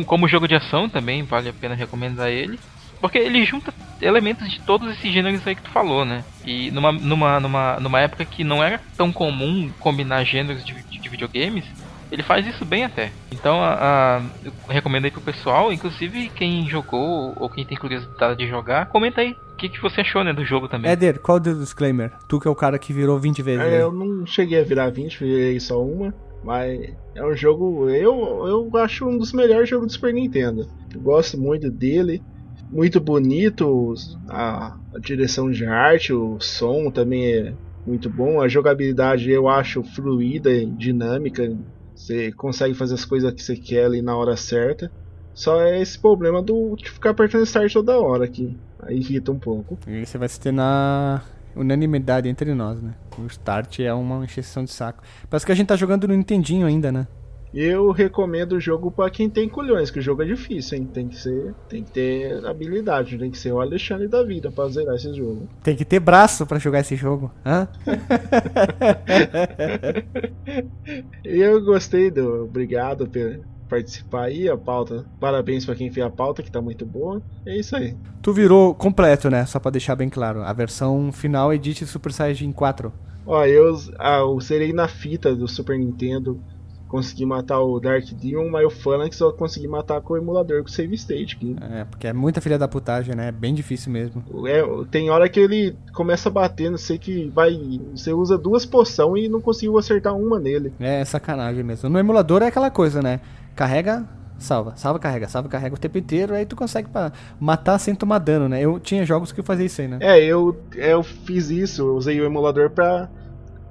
como jogo de ação também vale a pena recomendar ele. Porque ele junta elementos de todos esses gêneros aí que tu falou, né? E numa, numa, numa, numa época que não era tão comum combinar gêneros de, de videogames, ele faz isso bem até. Então a, a, eu recomendo aí pro pessoal, inclusive quem jogou ou quem tem curiosidade de jogar, comenta aí o que, que você achou né, do jogo também. Éder, qual o disclaimer? Tu que é o cara que virou 20 vezes. É, eu não cheguei a virar 20, virei só uma. Mas é um jogo. Eu, eu acho um dos melhores jogos do Super Nintendo. Eu gosto muito dele. Muito bonito. A, a direção de arte, o som também é muito bom. A jogabilidade eu acho fluida e dinâmica. Você consegue fazer as coisas que você quer ali na hora certa. Só é esse problema do de ficar apertando start toda hora que aí irrita um pouco. E você vai se ter na unanimidade entre nós, né? O Start é uma encheção de saco. Parece que a gente tá jogando no Nintendinho ainda, né? Eu recomendo o jogo para quem tem culhões, que o jogo é difícil, hein? Tem que ser, tem que ter habilidade, tem que ser o Alexandre da vida para zerar esse jogo. Tem que ter braço para jogar esse jogo, hã? eu gostei do, obrigado pelo participar aí, a pauta. Parabéns para quem fez a pauta, que tá muito boa. É isso aí. Tu virou completo, né? Só para deixar bem claro. A versão final Edit Super Saiyajin 4. Ó, eu, ah, eu serei na fita do Super Nintendo. Consegui matar o Dark Demon, mas o Phalanx só consegui matar com o emulador com o Save State. Que... É, porque é muita filha da putagem, né? É bem difícil mesmo. É, tem hora que ele começa a bater, não sei que vai. Você usa duas poções e não conseguiu acertar uma nele. É, sacanagem mesmo. No emulador é aquela coisa, né? carrega, salva, salva, carrega, salva, carrega o tempo inteiro, aí tu consegue pra matar sem tomar dano, né? Eu tinha jogos que eu fazia isso aí, né? É, eu, eu fiz isso, eu usei o emulador pra.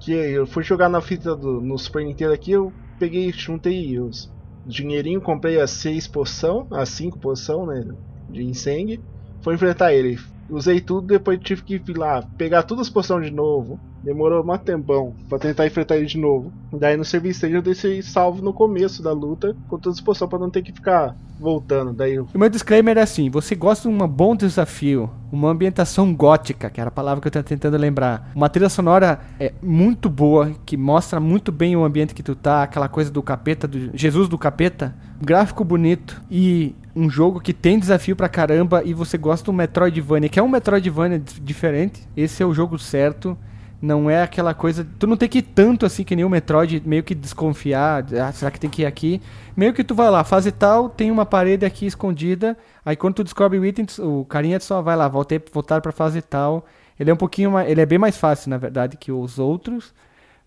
Que eu fui jogar na fita do, no Super Nintendo aqui, eu peguei, juntei os dinheirinho, comprei as 6 poção, as 5 poção, né? De incêndio. Fui enfrentar ele. Usei tudo, depois tive que ir lá pegar todas as poções de novo. Demorou um tempão pra tentar enfrentar ele de novo. Daí no serviço stage eu deixei salvo no começo da luta, com toda disposição pra não ter que ficar voltando. Daí eu... O meu disclaimer é assim: você gosta de um bom desafio, uma ambientação gótica, que era a palavra que eu tô tentando lembrar. Uma trilha sonora é muito boa, que mostra muito bem o ambiente que tu tá, aquela coisa do capeta, do Jesus do capeta. Gráfico bonito e um jogo que tem desafio pra caramba e você gosta do Metroidvania, que é um Metroidvania diferente, esse é o jogo certo. Não é aquela coisa. Tu não tem que ir tanto assim que nem o Metroid, meio que desconfiar. Ah, será que tem que ir aqui? Meio que tu vai lá, fase tal, tem uma parede aqui escondida. Aí quando tu descobre o item, o carinha só vai lá, voltei, voltar pra fase tal. Ele é um pouquinho mais. Ele é bem mais fácil, na verdade, que os outros.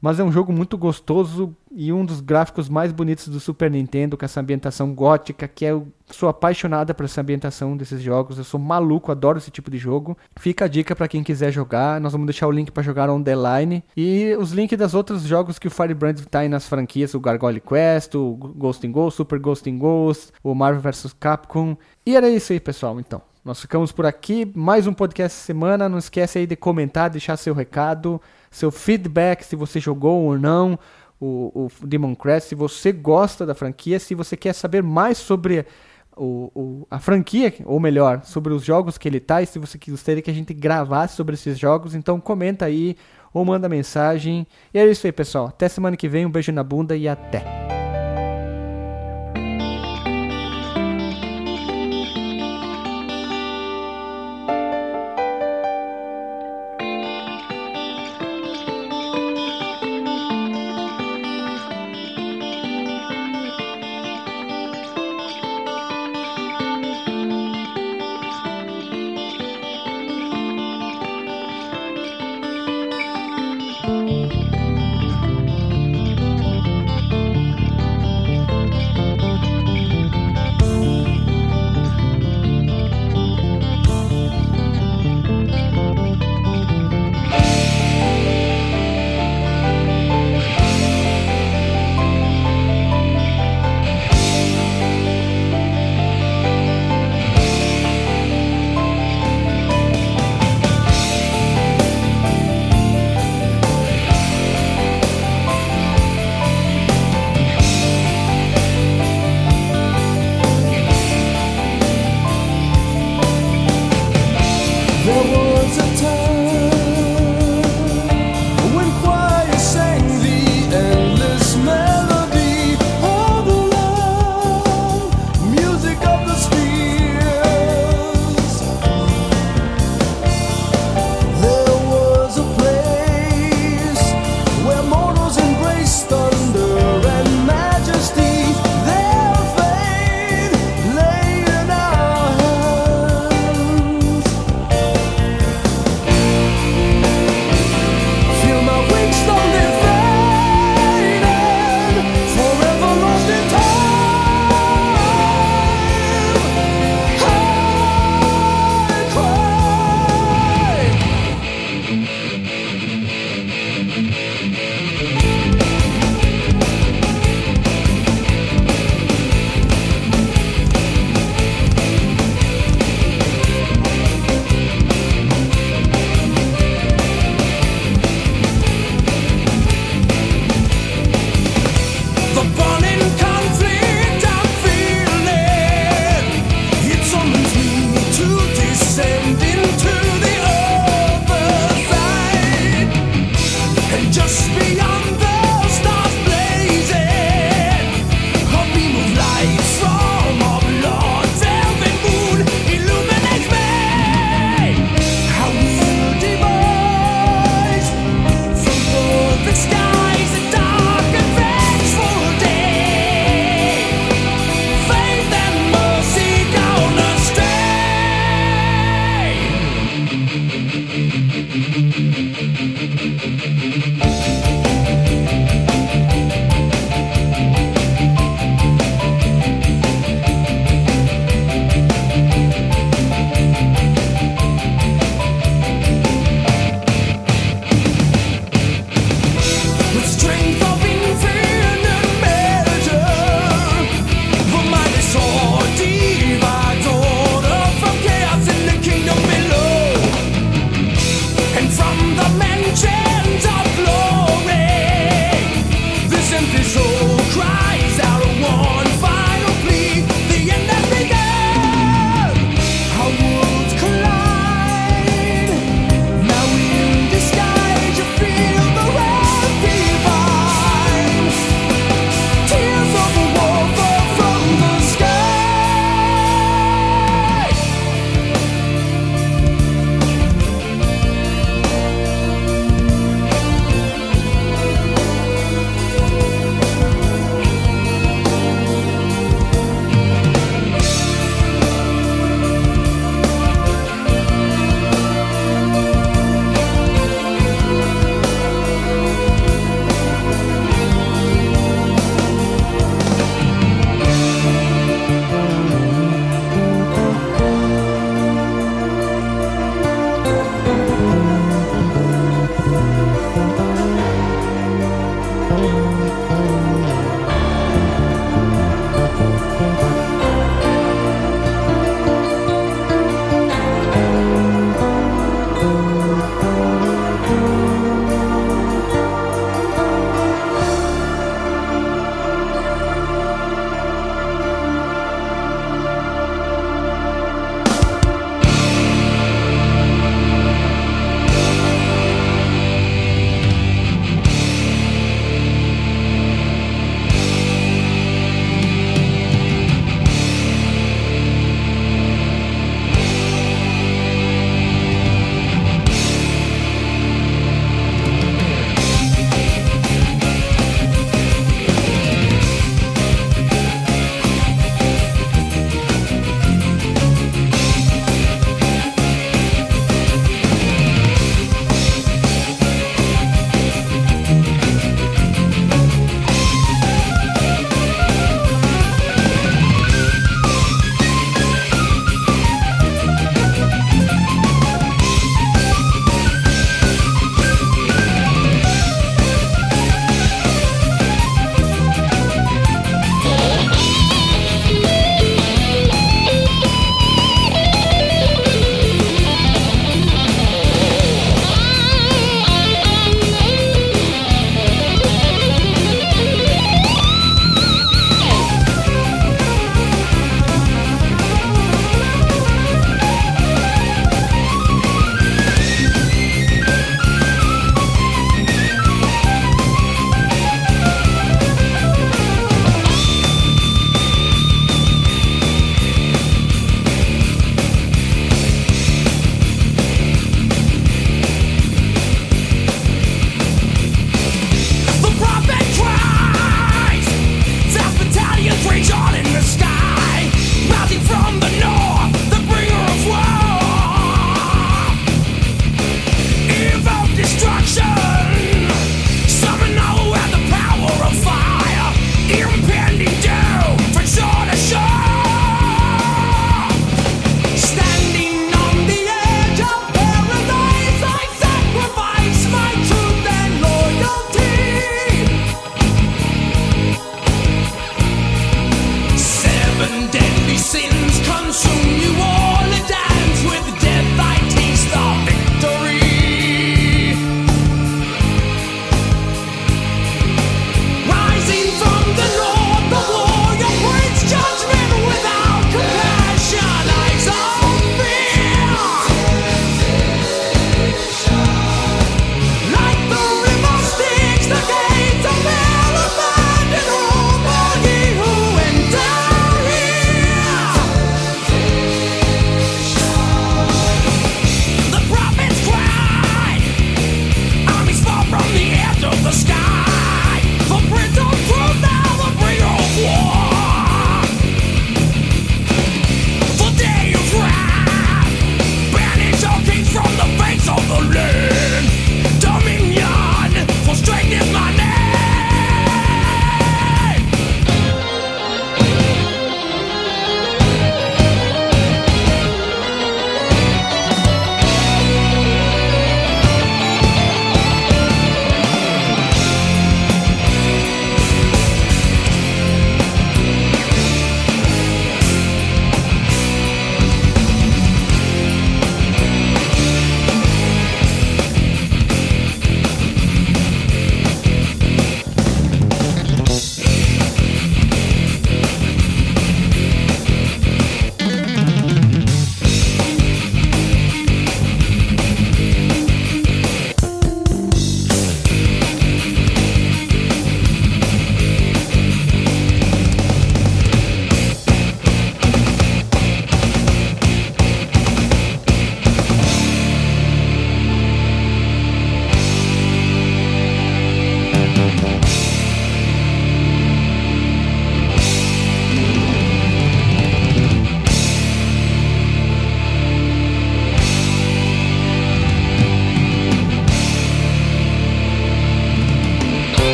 Mas é um jogo muito gostoso e um dos gráficos mais bonitos do Super Nintendo, com essa ambientação gótica, que eu sou apaixonada por essa ambientação desses jogos. Eu sou maluco, adoro esse tipo de jogo. Fica a dica para quem quiser jogar. Nós vamos deixar o link para jogar on the line e os links das outros jogos que o Firebrand tá aí nas franquias, o Gargoyle Quest, o Ghost in Ghost, Super Ghost in Ghost, o Marvel vs Capcom. E era isso aí, pessoal, então. Nós ficamos por aqui, mais um podcast semana. Não esquece aí de comentar, deixar seu recado seu feedback, se você jogou ou não o, o Demon Crest, se você gosta da franquia, se você quer saber mais sobre o, o, a franquia, ou melhor, sobre os jogos que ele tá, e se você gostaria que a gente gravasse sobre esses jogos, então comenta aí ou manda mensagem. E é isso aí, pessoal. Até semana que vem, um beijo na bunda e até!